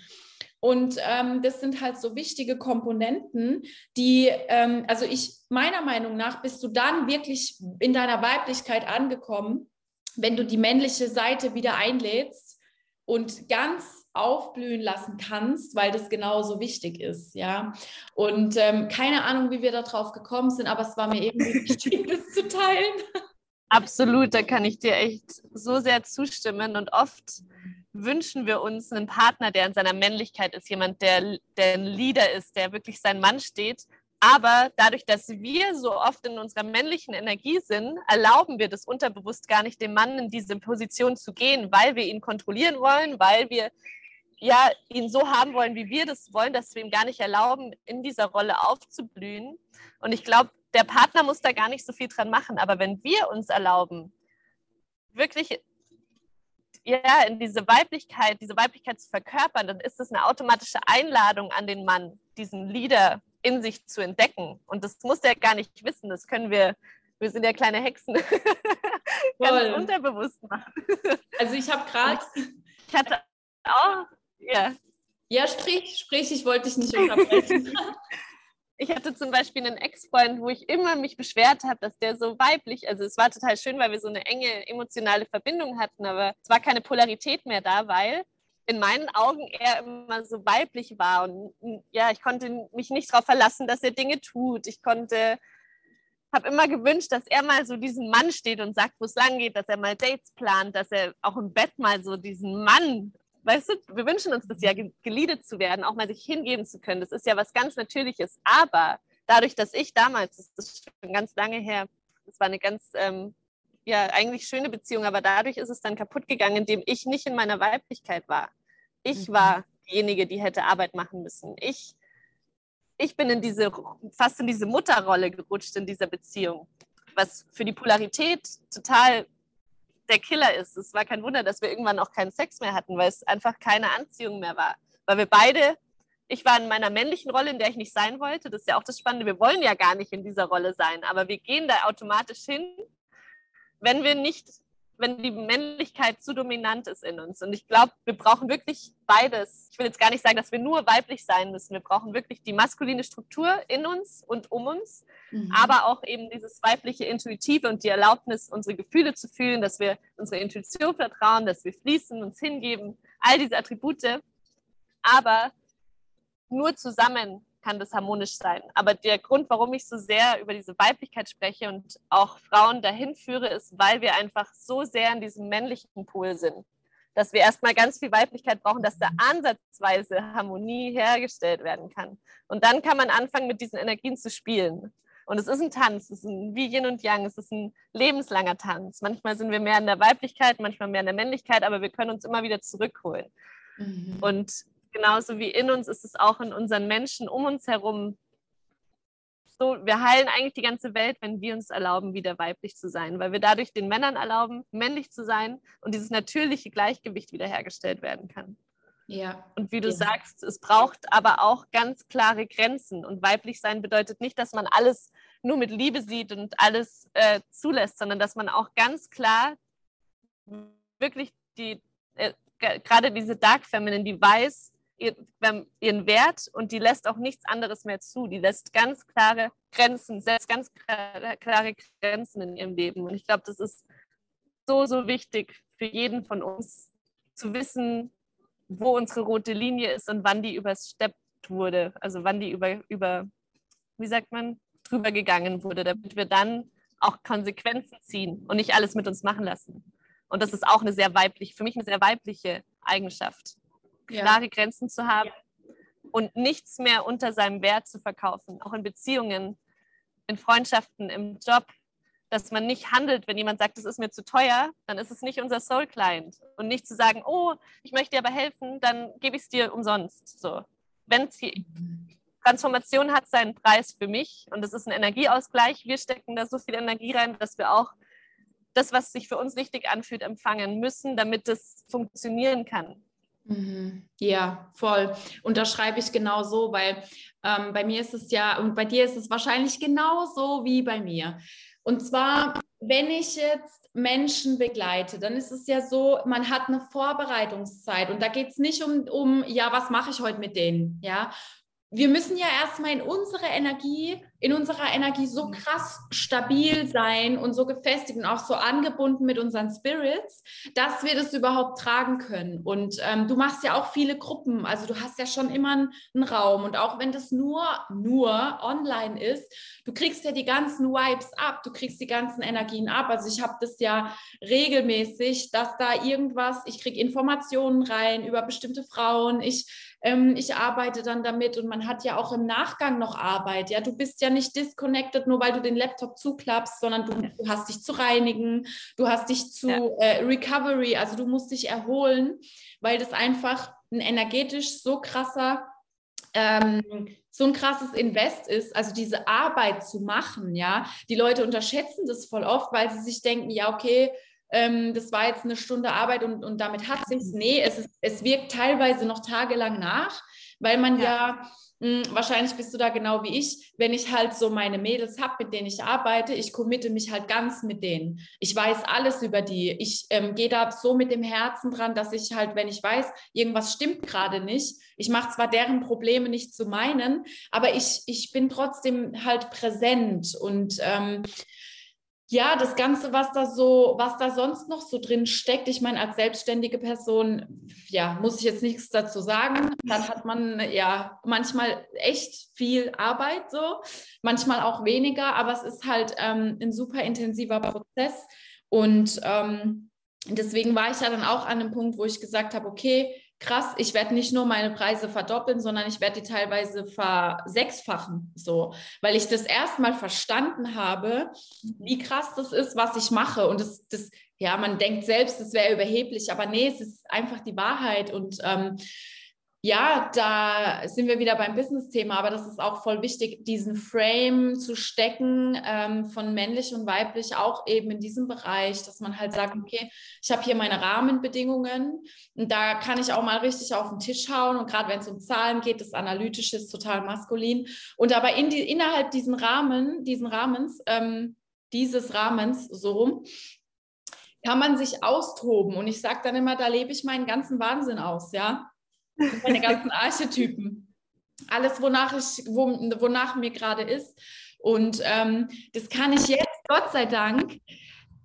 Und ähm, das sind halt so wichtige Komponenten, die, ähm, also ich, meiner Meinung nach, bist du dann wirklich in deiner Weiblichkeit angekommen, wenn du die männliche Seite wieder einlädst und ganz aufblühen lassen kannst, weil das genauso wichtig ist, ja. Und ähm, keine Ahnung, wie wir darauf gekommen sind, aber es war mir irgendwie *laughs* wichtig, das zu teilen. Absolut, da kann ich dir echt so sehr zustimmen und oft wünschen wir uns einen Partner, der in seiner Männlichkeit ist, jemand, der, der ein Leader ist, der wirklich sein Mann steht. Aber dadurch, dass wir so oft in unserer männlichen Energie sind, erlauben wir das unterbewusst gar nicht, dem Mann in diese Position zu gehen, weil wir ihn kontrollieren wollen, weil wir ja, ihn so haben wollen, wie wir das wollen, dass wir ihm gar nicht erlauben, in dieser Rolle aufzublühen. Und ich glaube, der Partner muss da gar nicht so viel dran machen. Aber wenn wir uns erlauben, wirklich ja, in diese Weiblichkeit, diese Weiblichkeit zu verkörpern, dann ist es eine automatische Einladung an den Mann, diesen Leader in sich zu entdecken. Und das muss er gar nicht wissen. Das können wir, wir sind ja kleine Hexen, *laughs* ganz unterbewusst machen. Also ich habe gerade. *laughs* Ich hatte auch, ja. Ja, sprich, sprich, ich wollte dich nicht unterbrechen. *laughs* ich hatte zum Beispiel einen Ex-Freund, wo ich immer mich beschwert habe, dass der so weiblich, also es war total schön, weil wir so eine enge emotionale Verbindung hatten, aber es war keine Polarität mehr da, weil in meinen Augen er immer so weiblich war und ja, ich konnte mich nicht darauf verlassen, dass er Dinge tut. Ich konnte, habe immer gewünscht, dass er mal so diesen Mann steht und sagt, wo es lang geht, dass er mal Dates plant, dass er auch im Bett mal so diesen Mann weißt du, wir wünschen uns das ja, geliedet zu werden, auch mal sich hingeben zu können. Das ist ja was ganz Natürliches. Aber dadurch, dass ich damals, das ist schon ganz lange her, das war eine ganz, ähm, ja, eigentlich schöne Beziehung, aber dadurch ist es dann kaputt gegangen, indem ich nicht in meiner Weiblichkeit war. Ich mhm. war diejenige, die hätte Arbeit machen müssen. Ich, ich bin in diese, fast in diese Mutterrolle gerutscht in dieser Beziehung, was für die Polarität total der Killer ist. Es war kein Wunder, dass wir irgendwann auch keinen Sex mehr hatten, weil es einfach keine Anziehung mehr war. Weil wir beide, ich war in meiner männlichen Rolle, in der ich nicht sein wollte. Das ist ja auch das Spannende. Wir wollen ja gar nicht in dieser Rolle sein, aber wir gehen da automatisch hin, wenn wir nicht wenn die Männlichkeit zu dominant ist in uns. Und ich glaube, wir brauchen wirklich beides. Ich will jetzt gar nicht sagen, dass wir nur weiblich sein müssen. Wir brauchen wirklich die maskuline Struktur in uns und um uns, mhm. aber auch eben dieses weibliche Intuitive und die Erlaubnis, unsere Gefühle zu fühlen, dass wir unsere Intuition vertrauen, dass wir fließen, uns hingeben, all diese Attribute. Aber nur zusammen kann das harmonisch sein. Aber der Grund, warum ich so sehr über diese Weiblichkeit spreche und auch Frauen dahin führe, ist, weil wir einfach so sehr in diesem männlichen Pool sind. Dass wir erstmal ganz viel Weiblichkeit brauchen, dass da ansatzweise Harmonie hergestellt werden kann. Und dann kann man anfangen, mit diesen Energien zu spielen. Und es ist ein Tanz, es ist ein, wie Yin und Yang, es ist ein lebenslanger Tanz. Manchmal sind wir mehr in der Weiblichkeit, manchmal mehr in der Männlichkeit, aber wir können uns immer wieder zurückholen. Mhm. Und genauso wie in uns ist es auch in unseren Menschen um uns herum. So, wir heilen eigentlich die ganze Welt, wenn wir uns erlauben, wieder weiblich zu sein, weil wir dadurch den Männern erlauben, männlich zu sein und dieses natürliche Gleichgewicht wiederhergestellt werden kann. Ja. Und wie du ja. sagst, es braucht aber auch ganz klare Grenzen. Und weiblich sein bedeutet nicht, dass man alles nur mit Liebe sieht und alles äh, zulässt, sondern dass man auch ganz klar wirklich die, äh, gerade diese Dark Feminine, die weiß, ihren Wert und die lässt auch nichts anderes mehr zu. Die lässt ganz klare Grenzen, setzt ganz klare Grenzen in ihrem Leben. Und ich glaube, das ist so, so wichtig für jeden von uns zu wissen, wo unsere rote Linie ist und wann die übersteppt wurde. Also wann die über, über wie sagt man, drüber gegangen wurde, damit wir dann auch Konsequenzen ziehen und nicht alles mit uns machen lassen. Und das ist auch eine sehr weibliche, für mich eine sehr weibliche Eigenschaft klare. Grenzen zu haben und nichts mehr unter seinem Wert zu verkaufen, auch in Beziehungen, in Freundschaften, im Job, dass man nicht handelt, wenn jemand sagt, das ist mir zu teuer, dann ist es nicht unser Soul Client. Und nicht zu sagen, oh, ich möchte dir aber helfen, dann gebe ich es dir umsonst. So. Wenn Transformation hat seinen Preis für mich und es ist ein Energieausgleich. Wir stecken da so viel Energie rein, dass wir auch das, was sich für uns richtig anfühlt, empfangen müssen, damit es funktionieren kann. Mhm. Ja, voll. Und da schreibe ich genau so, weil ähm, bei mir ist es ja, und bei dir ist es wahrscheinlich genauso wie bei mir. Und zwar, wenn ich jetzt Menschen begleite, dann ist es ja so, man hat eine Vorbereitungszeit und da geht es nicht um, um, ja, was mache ich heute mit denen, ja, wir müssen ja erstmal in unsere Energie, in unserer Energie so krass stabil sein und so gefestigt und auch so angebunden mit unseren Spirits, dass wir das überhaupt tragen können. Und ähm, du machst ja auch viele Gruppen, also du hast ja schon immer einen, einen Raum und auch wenn das nur, nur online ist, du kriegst ja die ganzen Vibes ab, du kriegst die ganzen Energien ab. Also ich habe das ja regelmäßig, dass da irgendwas, ich kriege Informationen rein über bestimmte Frauen, ich ähm, ich arbeite dann damit und man hat ja auch im Nachgang noch Arbeit. Ja, du bist ja nicht disconnected, nur weil du den Laptop zuklappst, sondern du, du hast dich zu reinigen, du hast dich zu ja. äh, Recovery, also du musst dich erholen, weil das einfach ein energetisch so krasser ähm, so ein krasses Invest ist, also diese Arbeit zu machen, ja. Die Leute unterschätzen das voll oft, weil sie sich denken, ja, okay, ähm, das war jetzt eine Stunde Arbeit und, und damit hat sich's. Nee, es, ist, es wirkt teilweise noch tagelang nach, weil man ja, ja hm, wahrscheinlich bist du da genau wie ich, wenn ich halt so meine Mädels habe, mit denen ich arbeite, ich committe mich halt ganz mit denen. Ich weiß alles über die. Ich ähm, gehe da so mit dem Herzen dran, dass ich halt, wenn ich weiß, irgendwas stimmt gerade nicht, ich mache zwar deren Probleme nicht zu meinen, aber ich, ich bin trotzdem halt präsent und ähm, ja, das Ganze, was da so, was da sonst noch so drin steckt, ich meine, als selbstständige Person, ja, muss ich jetzt nichts dazu sagen. Dann hat man ja manchmal echt viel Arbeit so, manchmal auch weniger, aber es ist halt ähm, ein super intensiver Prozess. Und ähm, deswegen war ich ja dann auch an einem Punkt, wo ich gesagt habe, okay, krass, ich werde nicht nur meine Preise verdoppeln, sondern ich werde die teilweise versechsfachen, so, weil ich das erstmal verstanden habe, wie krass das ist, was ich mache. Und das, das ja, man denkt selbst, es wäre überheblich, aber nee, es ist einfach die Wahrheit. Und ähm, ja, da sind wir wieder beim Business-Thema, aber das ist auch voll wichtig, diesen Frame zu stecken ähm, von männlich und weiblich, auch eben in diesem Bereich, dass man halt sagt, okay, ich habe hier meine Rahmenbedingungen und da kann ich auch mal richtig auf den Tisch hauen und gerade wenn es um Zahlen geht, das Analytische ist total maskulin und aber in die, innerhalb diesen Rahmen, diesen Rahmens, ähm, dieses Rahmens so rum, kann man sich austoben. Und ich sage dann immer, da lebe ich meinen ganzen Wahnsinn aus, ja. Meine ganzen Archetypen. Alles, wonach, ich, wo, wonach mir gerade ist. Und ähm, das kann ich jetzt, Gott sei Dank,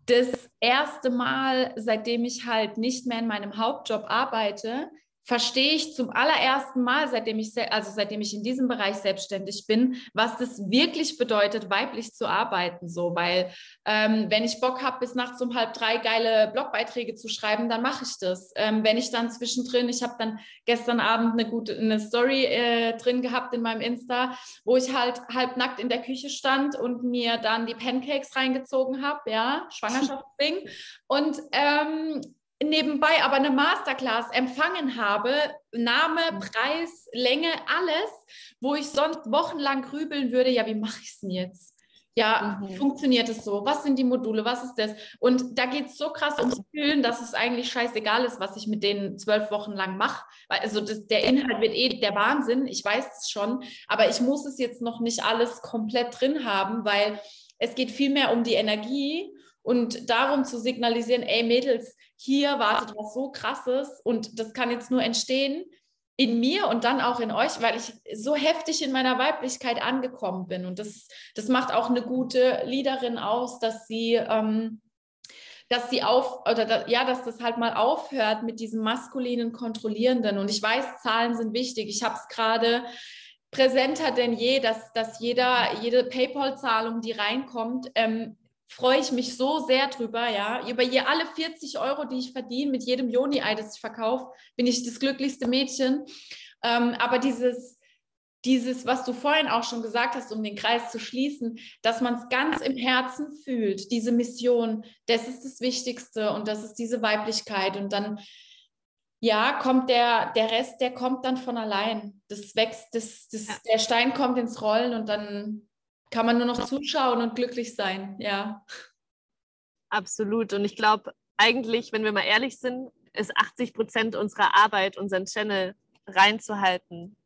das erste Mal, seitdem ich halt nicht mehr in meinem Hauptjob arbeite, verstehe ich zum allerersten Mal, seitdem ich, also seitdem ich in diesem Bereich selbstständig bin, was das wirklich bedeutet, weiblich zu arbeiten. So, weil ähm, wenn ich Bock habe, bis nachts um halb drei geile Blogbeiträge zu schreiben, dann mache ich das. Ähm, wenn ich dann zwischendrin, ich habe dann gestern Abend eine gute eine Story äh, drin gehabt in meinem Insta, wo ich halt halb nackt in der Küche stand und mir dann die Pancakes reingezogen habe, ja, *laughs* Schwangerschaftsding. Und ähm, nebenbei aber eine Masterclass empfangen habe, Name, mhm. Preis, Länge, alles, wo ich sonst wochenlang grübeln würde, ja, wie mache ich es denn jetzt? Ja, mhm. funktioniert es so? Was sind die Module? Was ist das? Und da geht es so krass ums Fühlen, dass es eigentlich scheißegal ist, was ich mit denen zwölf Wochen lang mache. Also das, der Inhalt wird eh der Wahnsinn, ich weiß es schon, aber ich muss es jetzt noch nicht alles komplett drin haben, weil es geht viel mehr um die Energie und darum zu signalisieren, ey Mädels, hier wartet was so krasses und das kann jetzt nur entstehen in mir und dann auch in euch, weil ich so heftig in meiner Weiblichkeit angekommen bin. Und das, das macht auch eine gute Leaderin aus, dass sie, ähm, dass sie auf, oder da, ja, dass das halt mal aufhört mit diesem maskulinen Kontrollierenden. Und ich weiß, Zahlen sind wichtig. Ich habe es gerade präsenter denn je, dass, dass jeder, jede PayPal-Zahlung, die reinkommt, ähm, freue ich mich so sehr drüber, ja. Über je alle 40 Euro, die ich verdiene, mit jedem Joni-Ei, das ich verkaufe, bin ich das glücklichste Mädchen. Ähm, aber dieses, dieses, was du vorhin auch schon gesagt hast, um den Kreis zu schließen, dass man es ganz im Herzen fühlt, diese Mission, das ist das Wichtigste und das ist diese Weiblichkeit. Und dann, ja, kommt der, der Rest, der kommt dann von allein. Das wächst, das, das, ja. der Stein kommt ins Rollen und dann kann man nur noch zuschauen und glücklich sein, ja. Absolut. Und ich glaube, eigentlich, wenn wir mal ehrlich sind, ist 80 Prozent unserer Arbeit, unseren Channel reinzuhalten.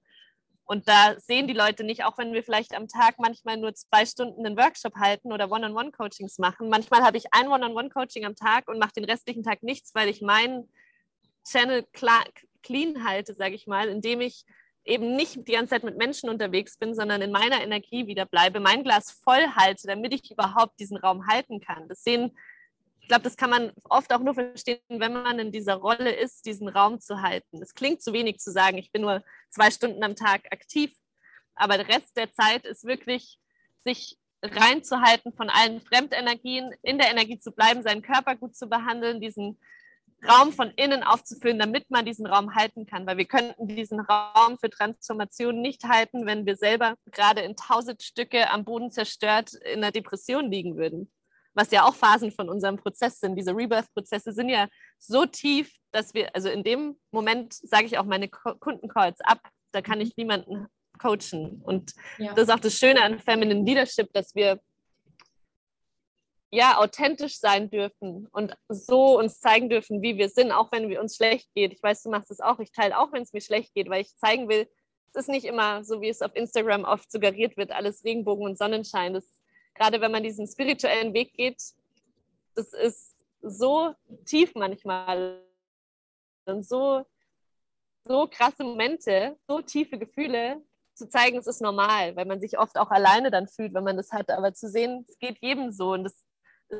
Und da sehen die Leute nicht, auch wenn wir vielleicht am Tag manchmal nur zwei Stunden einen Workshop halten oder One-on-One-Coachings machen. Manchmal habe ich ein One-on-One-Coaching am Tag und mache den restlichen Tag nichts, weil ich meinen Channel clean halte, sage ich mal, indem ich eben nicht die ganze Zeit mit Menschen unterwegs bin, sondern in meiner Energie wieder bleibe, mein Glas voll halte, damit ich überhaupt diesen Raum halten kann. Das sehen, ich glaube, das kann man oft auch nur verstehen, wenn man in dieser Rolle ist, diesen Raum zu halten. Es klingt zu wenig zu sagen, ich bin nur zwei Stunden am Tag aktiv, aber der Rest der Zeit ist wirklich, sich reinzuhalten von allen Fremdenergien, in der Energie zu bleiben, seinen Körper gut zu behandeln, diesen Raum von innen aufzufüllen, damit man diesen Raum halten kann. Weil wir könnten diesen Raum für Transformation nicht halten, wenn wir selber gerade in tausend Stücke am Boden zerstört in einer Depression liegen würden. Was ja auch Phasen von unserem Prozess sind. Diese Rebirth-Prozesse sind ja so tief, dass wir, also in dem Moment sage ich auch meine Kundencalls ab. Da kann ich niemanden coachen. Und ja. das ist auch das Schöne an Feminine Leadership, dass wir ja, authentisch sein dürfen und so uns zeigen dürfen, wie wir sind, auch wenn wir uns schlecht geht. Ich weiß, du machst es auch. Ich teile auch, wenn es mir schlecht geht, weil ich zeigen will, es ist nicht immer so, wie es auf Instagram oft suggeriert wird, alles Regenbogen und Sonnenschein. Das, gerade wenn man diesen spirituellen Weg geht, das ist so tief manchmal und so, so krasse Momente, so tiefe Gefühle, zu zeigen, es ist normal, weil man sich oft auch alleine dann fühlt, wenn man das hat. Aber zu sehen, es geht jedem so und das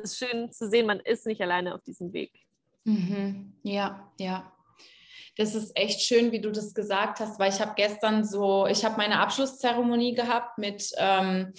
ist schön zu sehen, man ist nicht alleine auf diesem Weg. Mhm. Ja, ja. Das ist echt schön, wie du das gesagt hast, weil ich habe gestern so, ich habe meine Abschlusszeremonie gehabt mit ähm,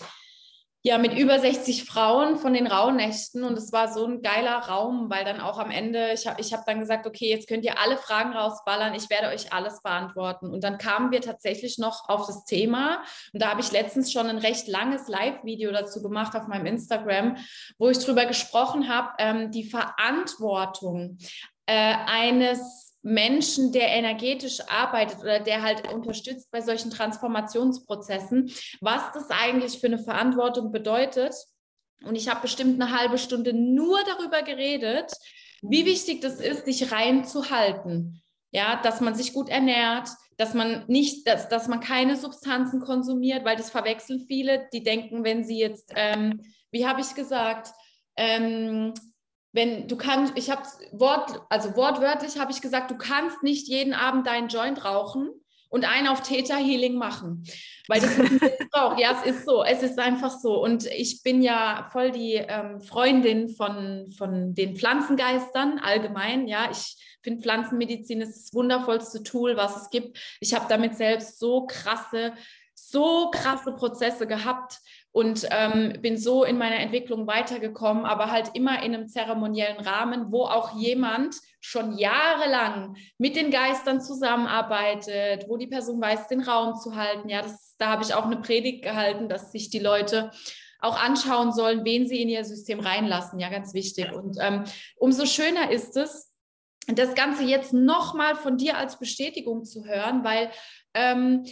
ja, mit über 60 Frauen von den Rauhnächten und es war so ein geiler Raum, weil dann auch am Ende, ich habe ich hab dann gesagt, okay, jetzt könnt ihr alle Fragen rausballern, ich werde euch alles beantworten. Und dann kamen wir tatsächlich noch auf das Thema und da habe ich letztens schon ein recht langes Live-Video dazu gemacht auf meinem Instagram, wo ich drüber gesprochen habe, ähm, die Verantwortung äh, eines Menschen, der energetisch arbeitet oder der halt unterstützt bei solchen Transformationsprozessen, was das eigentlich für eine Verantwortung bedeutet. Und ich habe bestimmt eine halbe Stunde nur darüber geredet, wie wichtig das ist, sich reinzuhalten. Ja, dass man sich gut ernährt, dass man nicht, dass, dass man keine Substanzen konsumiert, weil das verwechseln viele, die denken, wenn sie jetzt, ähm, wie habe ich gesagt, ähm, wenn du kannst, ich habe Wort, also wortwörtlich habe ich gesagt, du kannst nicht jeden Abend deinen Joint rauchen und einen auf Theta Healing machen, weil das ist *laughs* auch, ja, es ist so, es ist einfach so. Und ich bin ja voll die ähm, Freundin von, von den Pflanzengeistern allgemein, ja, ich finde Pflanzenmedizin ist das wundervollste Tool, was es gibt. Ich habe damit selbst so krasse so krasse Prozesse gehabt und ähm, bin so in meiner Entwicklung weitergekommen, aber halt immer in einem zeremoniellen Rahmen, wo auch jemand schon jahrelang mit den Geistern zusammenarbeitet, wo die Person weiß, den Raum zu halten. Ja, das, da habe ich auch eine Predigt gehalten, dass sich die Leute auch anschauen sollen, wen sie in ihr System reinlassen. Ja, ganz wichtig. Und ähm, umso schöner ist es, das Ganze jetzt nochmal von dir als Bestätigung zu hören, weil ähm,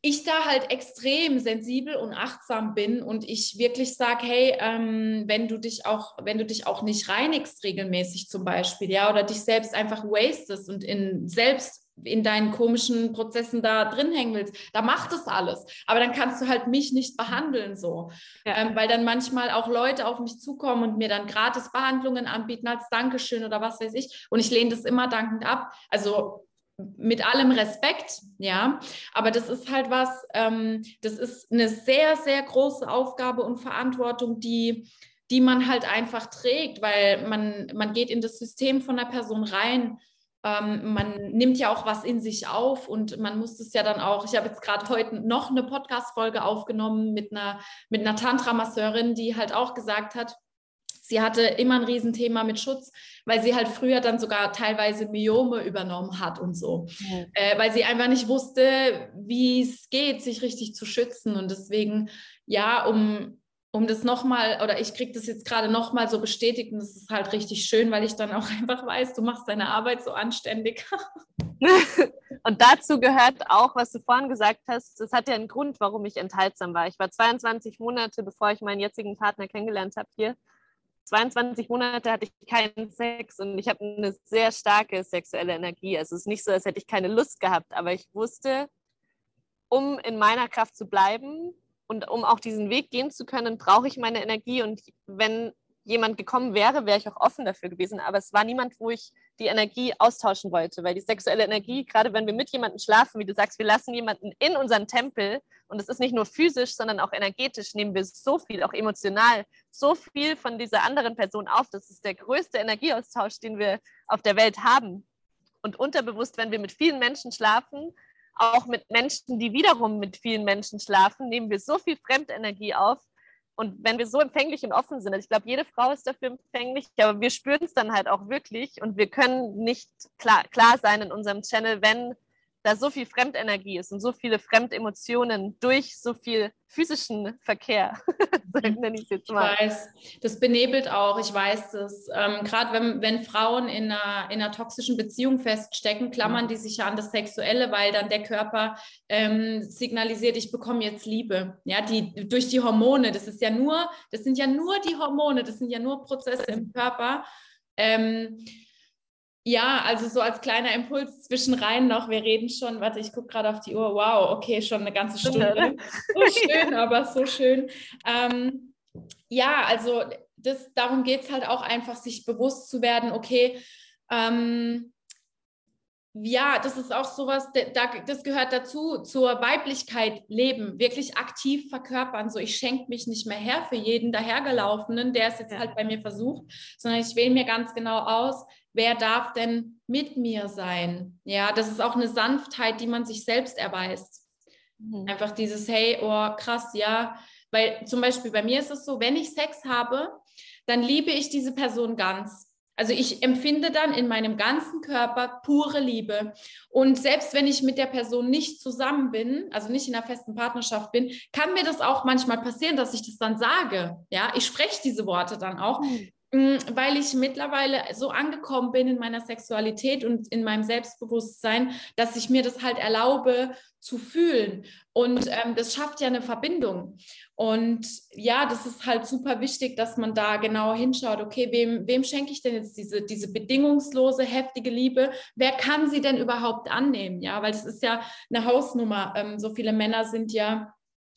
ich da halt extrem sensibel und achtsam bin und ich wirklich sage, hey, ähm, wenn du dich auch, wenn du dich auch nicht reinigst regelmäßig zum Beispiel, ja, oder dich selbst einfach wastest und in selbst in deinen komischen Prozessen da drin hängen willst, da macht es alles. Aber dann kannst du halt mich nicht behandeln so. Ja. Ähm, weil dann manchmal auch Leute auf mich zukommen und mir dann gratis Behandlungen anbieten als Dankeschön oder was weiß ich. Und ich lehne das immer dankend ab. Also mit allem Respekt, ja, aber das ist halt was, ähm, das ist eine sehr, sehr große Aufgabe und Verantwortung, die, die man halt einfach trägt, weil man, man geht in das System von der Person rein, ähm, man nimmt ja auch was in sich auf und man muss es ja dann auch, ich habe jetzt gerade heute noch eine Podcast-Folge aufgenommen mit einer, mit einer Tantra-Masseurin, die halt auch gesagt hat, Sie hatte immer ein Riesenthema mit Schutz, weil sie halt früher dann sogar teilweise Myome übernommen hat und so, ja. äh, weil sie einfach nicht wusste, wie es geht, sich richtig zu schützen. Und deswegen, ja, um, um das nochmal, oder ich kriege das jetzt gerade nochmal so bestätigt und das ist halt richtig schön, weil ich dann auch *laughs* einfach weiß, du machst deine Arbeit so anständig. *laughs* und dazu gehört auch, was du vorhin gesagt hast, das hat ja einen Grund, warum ich enthaltsam war. Ich war 22 Monate, bevor ich meinen jetzigen Partner kennengelernt habe hier, 22 Monate hatte ich keinen Sex und ich habe eine sehr starke sexuelle Energie. Also es ist nicht so, als hätte ich keine Lust gehabt, aber ich wusste, um in meiner Kraft zu bleiben und um auch diesen Weg gehen zu können, brauche ich meine Energie. Und wenn jemand gekommen wäre, wäre ich auch offen dafür gewesen. Aber es war niemand, wo ich die Energie austauschen wollte, weil die sexuelle Energie, gerade wenn wir mit jemandem schlafen, wie du sagst, wir lassen jemanden in unseren Tempel und es ist nicht nur physisch, sondern auch energetisch, nehmen wir so viel, auch emotional, so viel von dieser anderen Person auf. Das ist der größte Energieaustausch, den wir auf der Welt haben. Und unterbewusst, wenn wir mit vielen Menschen schlafen, auch mit Menschen, die wiederum mit vielen Menschen schlafen, nehmen wir so viel Fremdenergie auf, und wenn wir so empfänglich und offen sind, also ich glaube, jede Frau ist dafür empfänglich, aber wir spüren es dann halt auch wirklich und wir können nicht klar, klar sein in unserem Channel, wenn da so viel Fremdenergie ist und so viele Fremdemotionen durch so viel physischen Verkehr. *laughs* nenne ich jetzt mal. Ich weiß, das benebelt auch, ich weiß das. Ähm, Gerade wenn, wenn Frauen in einer, in einer toxischen Beziehung feststecken, klammern mhm. die sich ja an das Sexuelle, weil dann der Körper ähm, signalisiert, ich bekomme jetzt Liebe. Ja, die durch die Hormone, das ist ja nur, das sind ja nur die Hormone, das sind ja nur Prozesse im Körper. Ähm, ja, also so als kleiner Impuls zwischenrein noch. Wir reden schon, warte, ich gucke gerade auf die Uhr. Wow, okay, schon eine ganze Stunde. So *laughs* schön, aber so schön. Ähm, ja, also das, darum geht es halt auch einfach, sich bewusst zu werden, okay, ähm, ja, das ist auch sowas, das gehört dazu, zur Weiblichkeit leben, wirklich aktiv verkörpern. So, ich schenke mich nicht mehr her für jeden dahergelaufenen, der es jetzt halt bei mir versucht, sondern ich wähle mir ganz genau aus, wer darf denn mit mir sein? Ja, das ist auch eine Sanftheit, die man sich selbst erweist. Mhm. Einfach dieses, hey, oh krass, ja. Weil zum Beispiel bei mir ist es so, wenn ich Sex habe, dann liebe ich diese Person ganz. Also ich empfinde dann in meinem ganzen Körper pure Liebe. Und selbst wenn ich mit der Person nicht zusammen bin, also nicht in einer festen Partnerschaft bin, kann mir das auch manchmal passieren, dass ich das dann sage. Ja, ich spreche diese Worte dann auch. Mm, weil ich mittlerweile so angekommen bin in meiner Sexualität und in meinem Selbstbewusstsein, dass ich mir das halt erlaube zu fühlen. Und ähm, das schafft ja eine Verbindung. Und ja, das ist halt super wichtig, dass man da genau hinschaut, okay, wem, wem schenke ich denn jetzt diese, diese bedingungslose, heftige Liebe? Wer kann sie denn überhaupt annehmen? Ja, weil das ist ja eine Hausnummer. Ähm, so viele Männer sind ja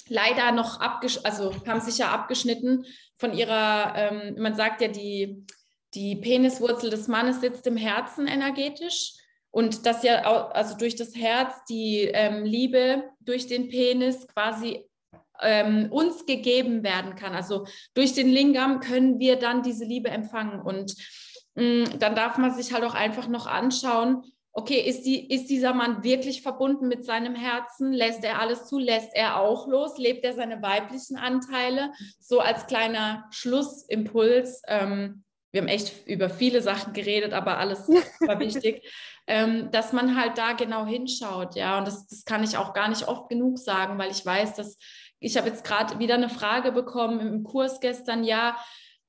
leider noch abgesch also haben sich ja abgeschnitten von ihrer, ähm, man sagt ja, die, die Peniswurzel des Mannes sitzt im Herzen energetisch und dass ja also durch das Herz die ähm, Liebe durch den Penis quasi ähm, uns gegeben werden kann. Also durch den Lingam können wir dann diese Liebe empfangen und mh, mm, dann darf man sich halt auch einfach noch anschauen, okay, ist, die, ist dieser Mann wirklich verbunden mit seinem Herzen? Lässt er alles zu? Lässt er auch los? Lebt er seine weiblichen Anteile? So als kleiner Schlussimpuls. Ähm, wir haben echt über viele Sachen geredet, aber alles *laughs* war wichtig, ähm, dass man halt da genau hinschaut, ja. Und das, das kann ich auch gar nicht oft genug sagen, weil ich weiß, dass ich habe jetzt gerade wieder eine Frage bekommen im Kurs gestern, ja,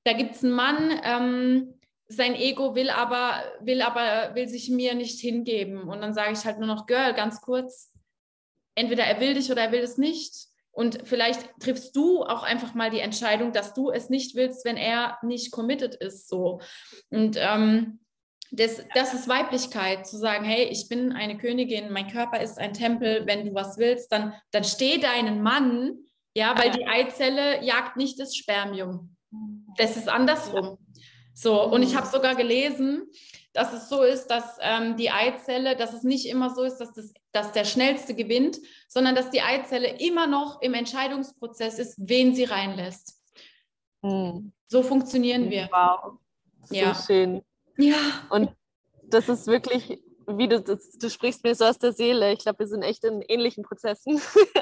da gibt es einen Mann, ähm, sein Ego will aber, will aber, will sich mir nicht hingeben. Und dann sage ich halt nur noch, Girl, ganz kurz, entweder er will dich oder er will es nicht. Und vielleicht triffst du auch einfach mal die Entscheidung, dass du es nicht willst, wenn er nicht committed ist. So. Und ähm, das, das ist Weiblichkeit, zu sagen, hey, ich bin eine Königin, mein Körper ist ein Tempel, wenn du was willst, dann, dann steh deinen Mann, ja, weil die Eizelle jagt nicht das Spermium. Das ist andersrum. So, und ich habe sogar gelesen, dass es so ist, dass ähm, die Eizelle, dass es nicht immer so ist, dass, das, dass der Schnellste gewinnt, sondern dass die Eizelle immer noch im Entscheidungsprozess ist, wen sie reinlässt. Mhm. So funktionieren wir. Wow. So ja. schön. Ja. Und das ist wirklich, wie du, das, du sprichst mir so aus der Seele. Ich glaube, wir sind echt in ähnlichen Prozessen.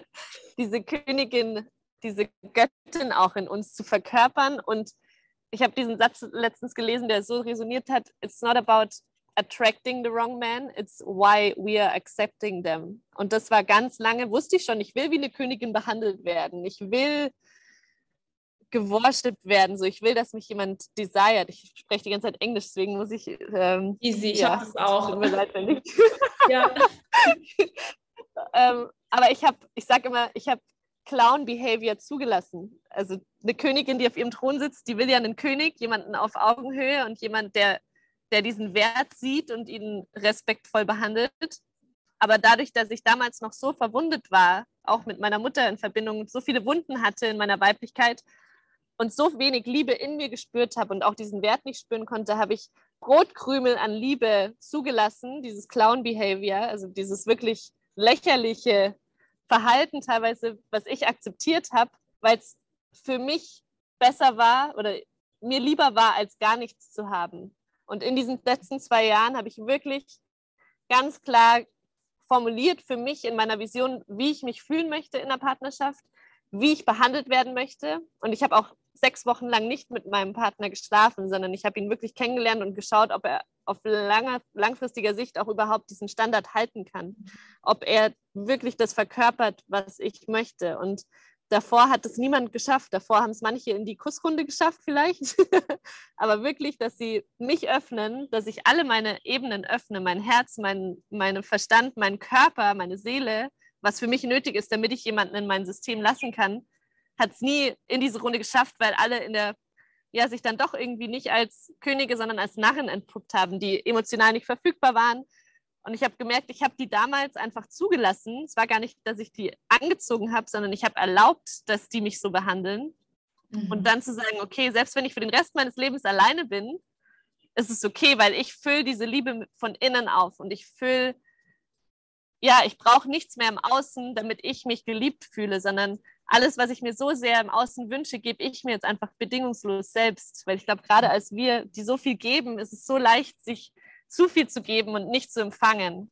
*laughs* diese Königin, diese Göttin auch in uns zu verkörpern und ich habe diesen Satz letztens gelesen, der so resoniert hat. It's not about attracting the wrong man, it's why we are accepting them. Und das war ganz lange, wusste ich schon, ich will wie eine Königin behandelt werden. Ich will geworshipped werden. So, ich will, dass mich jemand desired. Ich spreche die ganze Zeit Englisch, deswegen muss ich. Ähm, Easy, ich ja, habe das auch. Tut mir leid, wenn ja. *laughs* ähm, aber ich habe, ich sage immer, ich habe Clown-Behavior zugelassen. Also eine Königin, die auf ihrem Thron sitzt, die will ja einen König, jemanden auf Augenhöhe und jemand, der, der diesen Wert sieht und ihn respektvoll behandelt. Aber dadurch, dass ich damals noch so verwundet war, auch mit meiner Mutter in Verbindung, so viele Wunden hatte in meiner Weiblichkeit und so wenig Liebe in mir gespürt habe und auch diesen Wert nicht spüren konnte, habe ich Brotkrümel an Liebe zugelassen, dieses Clown-Behavior, also dieses wirklich lächerliche Verhalten teilweise, was ich akzeptiert habe, weil es für mich besser war oder mir lieber war, als gar nichts zu haben. Und in diesen letzten zwei Jahren habe ich wirklich ganz klar formuliert für mich in meiner Vision, wie ich mich fühlen möchte in der Partnerschaft, wie ich behandelt werden möchte. Und ich habe auch sechs Wochen lang nicht mit meinem Partner geschlafen, sondern ich habe ihn wirklich kennengelernt und geschaut, ob er auf lange, langfristiger Sicht auch überhaupt diesen Standard halten kann, ob er wirklich das verkörpert, was ich möchte. Und davor hat es niemand geschafft. Davor haben es manche in die Kussrunde geschafft vielleicht. *laughs* Aber wirklich, dass sie mich öffnen, dass ich alle meine Ebenen öffne, mein Herz, mein, mein Verstand, mein Körper, meine Seele, was für mich nötig ist, damit ich jemanden in mein System lassen kann, hat es nie in diese Runde geschafft, weil alle in der, ja, sich dann doch irgendwie nicht als Könige, sondern als Narren entpuppt haben, die emotional nicht verfügbar waren. Und ich habe gemerkt, ich habe die damals einfach zugelassen. Es war gar nicht, dass ich die angezogen habe, sondern ich habe erlaubt, dass die mich so behandeln. Mhm. Und dann zu sagen, okay, selbst wenn ich für den Rest meines Lebens alleine bin, ist es okay, weil ich fülle diese Liebe von innen auf und ich fülle, ja, ich brauche nichts mehr im Außen, damit ich mich geliebt fühle, sondern alles, was ich mir so sehr im Außen wünsche, gebe ich mir jetzt einfach bedingungslos selbst. Weil ich glaube, gerade als wir, die so viel geben, ist es so leicht, sich zu viel zu geben und nicht zu empfangen.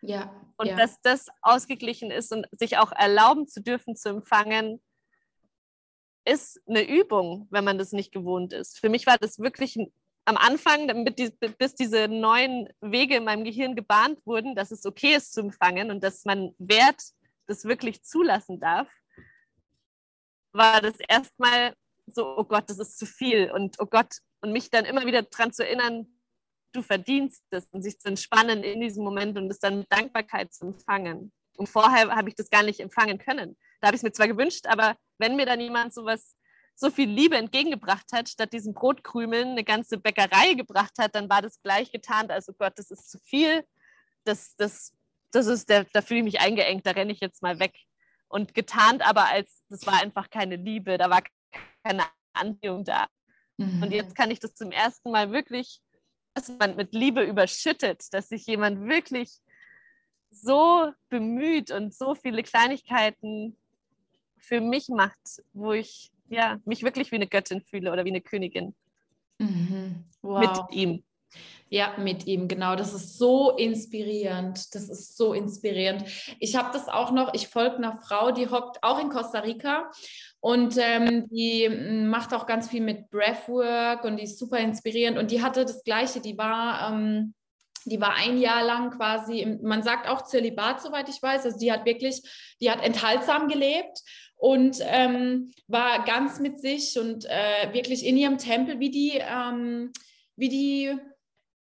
Ja. Und ja. dass das ausgeglichen ist und sich auch erlauben zu dürfen zu empfangen, ist eine Übung, wenn man das nicht gewohnt ist. Für mich war das wirklich am Anfang, die, bis diese neuen Wege in meinem Gehirn gebahnt wurden, dass es okay ist zu empfangen und dass man Wert das wirklich zulassen darf, war das erstmal so, oh Gott, das ist zu viel und oh Gott, und mich dann immer wieder daran zu erinnern, du verdienst es und sich zu entspannen in diesem Moment und es dann mit Dankbarkeit zu empfangen. Und vorher habe ich das gar nicht empfangen können. Da habe ich es mir zwar gewünscht, aber wenn mir dann jemand sowas, so viel Liebe entgegengebracht hat, statt diesen Brotkrümeln eine ganze Bäckerei gebracht hat, dann war das gleich getan. Also Gott, das ist zu viel. Das, das, das ist der, da fühle ich mich eingeengt, da renne ich jetzt mal weg und getarnt, aber als das war einfach keine Liebe, da war keine Anziehung da. Mhm. Und jetzt kann ich das zum ersten Mal wirklich, dass man mit Liebe überschüttet, dass sich jemand wirklich so bemüht und so viele Kleinigkeiten für mich macht, wo ich ja, mich wirklich wie eine Göttin fühle oder wie eine Königin. Mhm. Wow. Mit ihm. Ja, mit ihm, genau. Das ist so inspirierend. Das ist so inspirierend. Ich habe das auch noch, ich folge einer Frau, die hockt auch in Costa Rica und ähm, die mm, macht auch ganz viel mit Breathwork und die ist super inspirierend. Und die hatte das Gleiche, die war. Ähm, die war ein Jahr lang quasi, man sagt auch Zölibat, soweit ich weiß. Also die hat wirklich, die hat enthaltsam gelebt und ähm, war ganz mit sich und äh, wirklich in ihrem Tempel, wie die, ähm, wie die,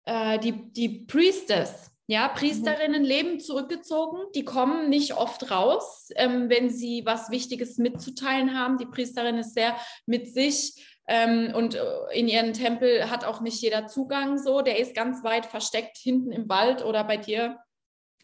äh, die, die Priestess. Ja, Priesterinnen mhm. leben zurückgezogen, die kommen nicht oft raus, ähm, wenn sie was Wichtiges mitzuteilen haben. Die Priesterin ist sehr mit sich ähm, und äh, in ihren Tempel hat auch nicht jeder Zugang so. Der ist ganz weit versteckt hinten im Wald oder bei dir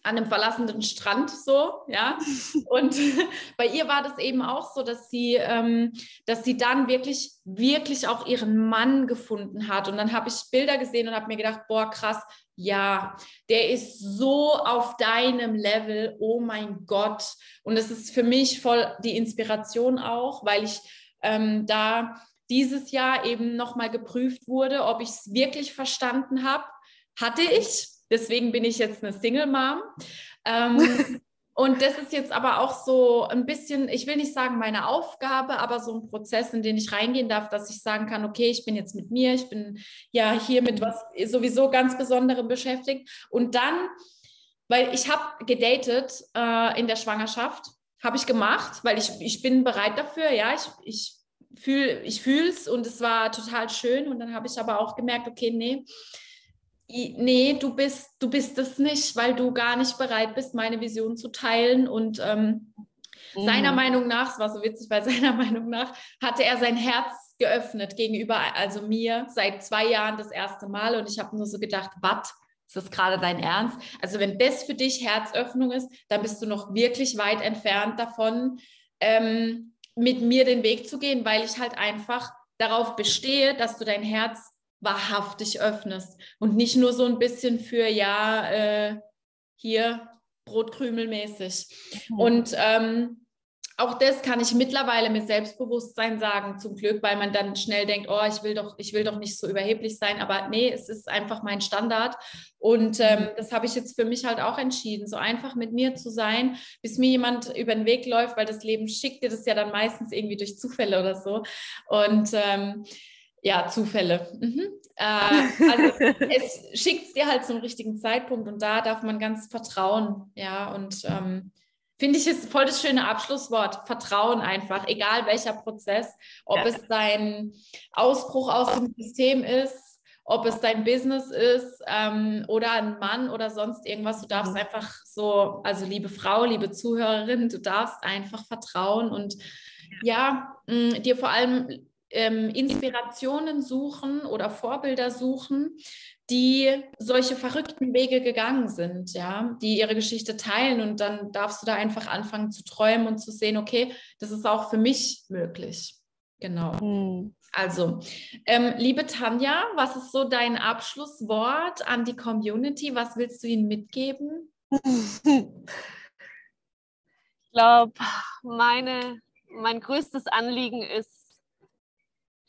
an einem verlassenen Strand so, ja. *laughs* Und *laughs* bei ihr war das eben auch so, dass sie, ähm, dass sie dann wirklich, wirklich auch ihren Mann gefunden hat. Und dann habe ich Bilder gesehen und habe mir gedacht, boah, krass, ja, der ist so auf deinem Level, oh mein Gott. Und es ist für mich voll die Inspiration auch, weil ich ähm, da dieses Jahr eben nochmal geprüft wurde, ob ich es wirklich verstanden habe. Hatte ich, Deswegen bin ich jetzt eine Single Mom. Ähm, *laughs* und das ist jetzt aber auch so ein bisschen, ich will nicht sagen meine Aufgabe, aber so ein Prozess, in den ich reingehen darf, dass ich sagen kann, okay, ich bin jetzt mit mir, ich bin ja hier mit was sowieso ganz Besonderem beschäftigt. Und dann, weil ich habe gedatet äh, in der Schwangerschaft, habe ich gemacht, weil ich, ich bin bereit dafür, ja, ich, ich fühle ich es und es war total schön. Und dann habe ich aber auch gemerkt, okay, nee, nee, du bist, du bist es nicht, weil du gar nicht bereit bist, meine Vision zu teilen. Und ähm, mhm. seiner Meinung nach, es war so witzig, weil *laughs* seiner Meinung nach hatte er sein Herz geöffnet gegenüber, also mir, seit zwei Jahren das erste Mal. Und ich habe nur so gedacht, was? Ist das gerade dein Ernst? Also wenn das für dich Herzöffnung ist, dann bist du noch wirklich weit entfernt davon, ähm, mit mir den Weg zu gehen, weil ich halt einfach darauf bestehe, dass du dein Herz wahrhaftig öffnest und nicht nur so ein bisschen für, ja, äh, hier Brotkrümelmäßig. Mhm. Und ähm, auch das kann ich mittlerweile mit Selbstbewusstsein sagen, zum Glück, weil man dann schnell denkt, oh, ich will doch, ich will doch nicht so überheblich sein, aber nee, es ist einfach mein Standard. Und ähm, mhm. das habe ich jetzt für mich halt auch entschieden, so einfach mit mir zu sein, bis mir jemand über den Weg läuft, weil das Leben schickt dir das ja dann meistens irgendwie durch Zufälle oder so. Und ähm, ja, Zufälle. Mhm. Äh, also *laughs* es schickt es dir halt zum richtigen Zeitpunkt und da darf man ganz vertrauen. Ja, und ähm, finde ich ist voll das schöne Abschlusswort. Vertrauen einfach, egal welcher Prozess, ob ja. es dein Ausbruch aus dem System ist, ob es dein Business ist ähm, oder ein Mann oder sonst irgendwas. Du darfst mhm. einfach so, also liebe Frau, liebe Zuhörerin, du darfst einfach vertrauen und ja, mh, dir vor allem ähm, Inspirationen suchen oder Vorbilder suchen, die solche verrückten Wege gegangen sind, ja, die ihre Geschichte teilen und dann darfst du da einfach anfangen zu träumen und zu sehen, okay, das ist auch für mich möglich. Genau. Hm. Also, ähm, liebe Tanja, was ist so dein Abschlusswort an die Community? Was willst du ihnen mitgeben? *laughs* Ich glaube, meine, mein größtes Anliegen ist,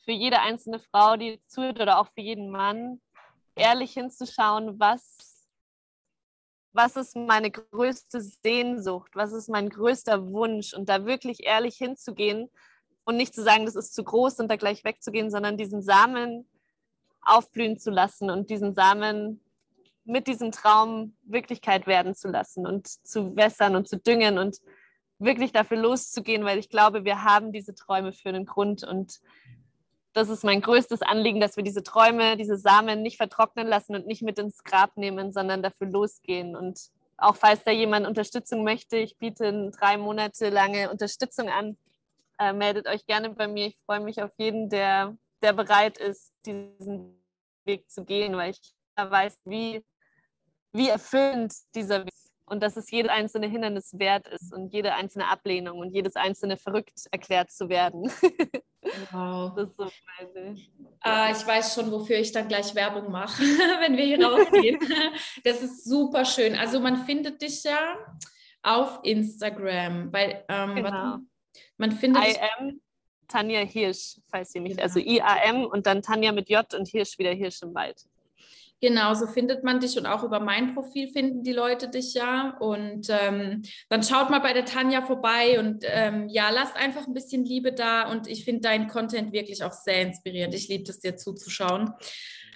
für jede einzelne Frau, die zuhört oder auch für jeden Mann, ehrlich hinzuschauen, was, was ist meine größte Sehnsucht, was ist mein größter Wunsch und da wirklich ehrlich hinzugehen und nicht zu sagen, das ist zu groß und da gleich wegzugehen, sondern diesen Samen aufblühen zu lassen und diesen Samen mit diesem Traum Wirklichkeit werden zu lassen und zu wässern und zu düngen und wirklich dafür loszugehen, weil ich glaube, wir haben diese Träume für einen Grund und das ist mein größtes Anliegen, dass wir diese Träume, diese Samen nicht vertrocknen lassen und nicht mit ins Grab nehmen, sondern dafür losgehen. Und auch falls da jemand Unterstützung möchte, ich biete drei Monate lange Unterstützung an. Äh, meldet euch gerne bei mir. Ich freue mich auf jeden, der, der bereit ist, diesen Weg zu gehen, weil ich weiß, wie, wie erfüllend dieser Weg und dass es jedes einzelne Hindernis wert ist und jede einzelne Ablehnung und jedes einzelne verrückt erklärt zu werden. *laughs* Wow. Das ist so meine. Ah, ich weiß schon, wofür ich dann gleich Werbung mache, *laughs* wenn wir hier rausgehen. Das ist super schön. Also man findet dich ja auf Instagram, weil ähm, genau. man findet I am Tanja Hirsch, falls ihr mich, also genau. also I-A-M und dann Tanja mit J und Hirsch wieder Hirsch im Wald. Genau, so findet man dich und auch über mein Profil finden die Leute dich ja. Und ähm, dann schaut mal bei der Tanja vorbei und ähm, ja, lasst einfach ein bisschen Liebe da. Und ich finde deinen Content wirklich auch sehr inspirierend. Ich liebe es dir zuzuschauen.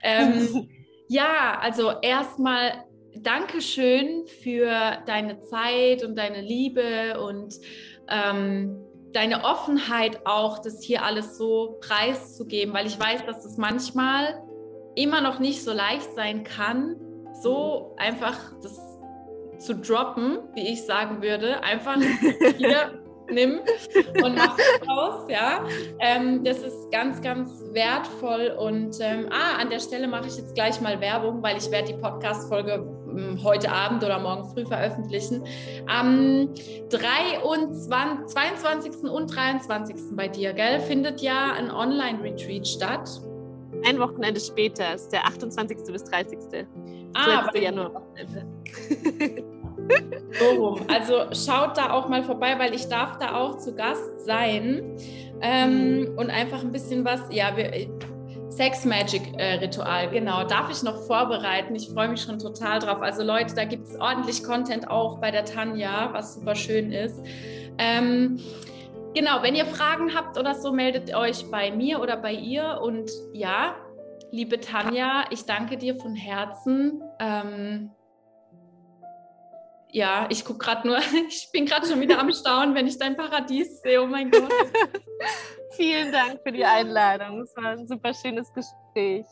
Ähm, *laughs* ja, also erstmal Dankeschön für deine Zeit und deine Liebe und ähm, deine Offenheit auch, das hier alles so preiszugeben, weil ich weiß, dass das manchmal immer noch nicht so leicht sein kann, so einfach das zu droppen, wie ich sagen würde. Einfach *laughs* hier nimm und mach es raus, ja. Ähm, das ist ganz, ganz wertvoll und ähm, ah, an der Stelle mache ich jetzt gleich mal Werbung, weil ich werde die Podcast-Folge ähm, heute Abend oder morgen früh veröffentlichen. Am 23, 22. und 23. bei dir, gell, findet ja ein Online-Retreat statt. Ein Wochenende später ist der 28. bis 30. Ah, letzte Januar. so Also schaut da auch mal vorbei, weil ich darf da auch zu Gast sein ähm, mhm. und einfach ein bisschen was, ja, wir, Sex Magic äh, Ritual, genau, darf ich noch vorbereiten. Ich freue mich schon total drauf. Also Leute, da gibt es ordentlich Content auch bei der Tanja, was super schön ist. Ähm, Genau, wenn ihr Fragen habt oder so, meldet euch bei mir oder bei ihr. Und ja, liebe Tanja, ich danke dir von Herzen. Ähm, ja, ich gucke gerade nur, *laughs* ich bin gerade schon wieder am Staunen, wenn ich dein Paradies sehe. Oh mein Gott. *laughs* Vielen Dank für die Einladung. Es war ein super schönes Gespräch.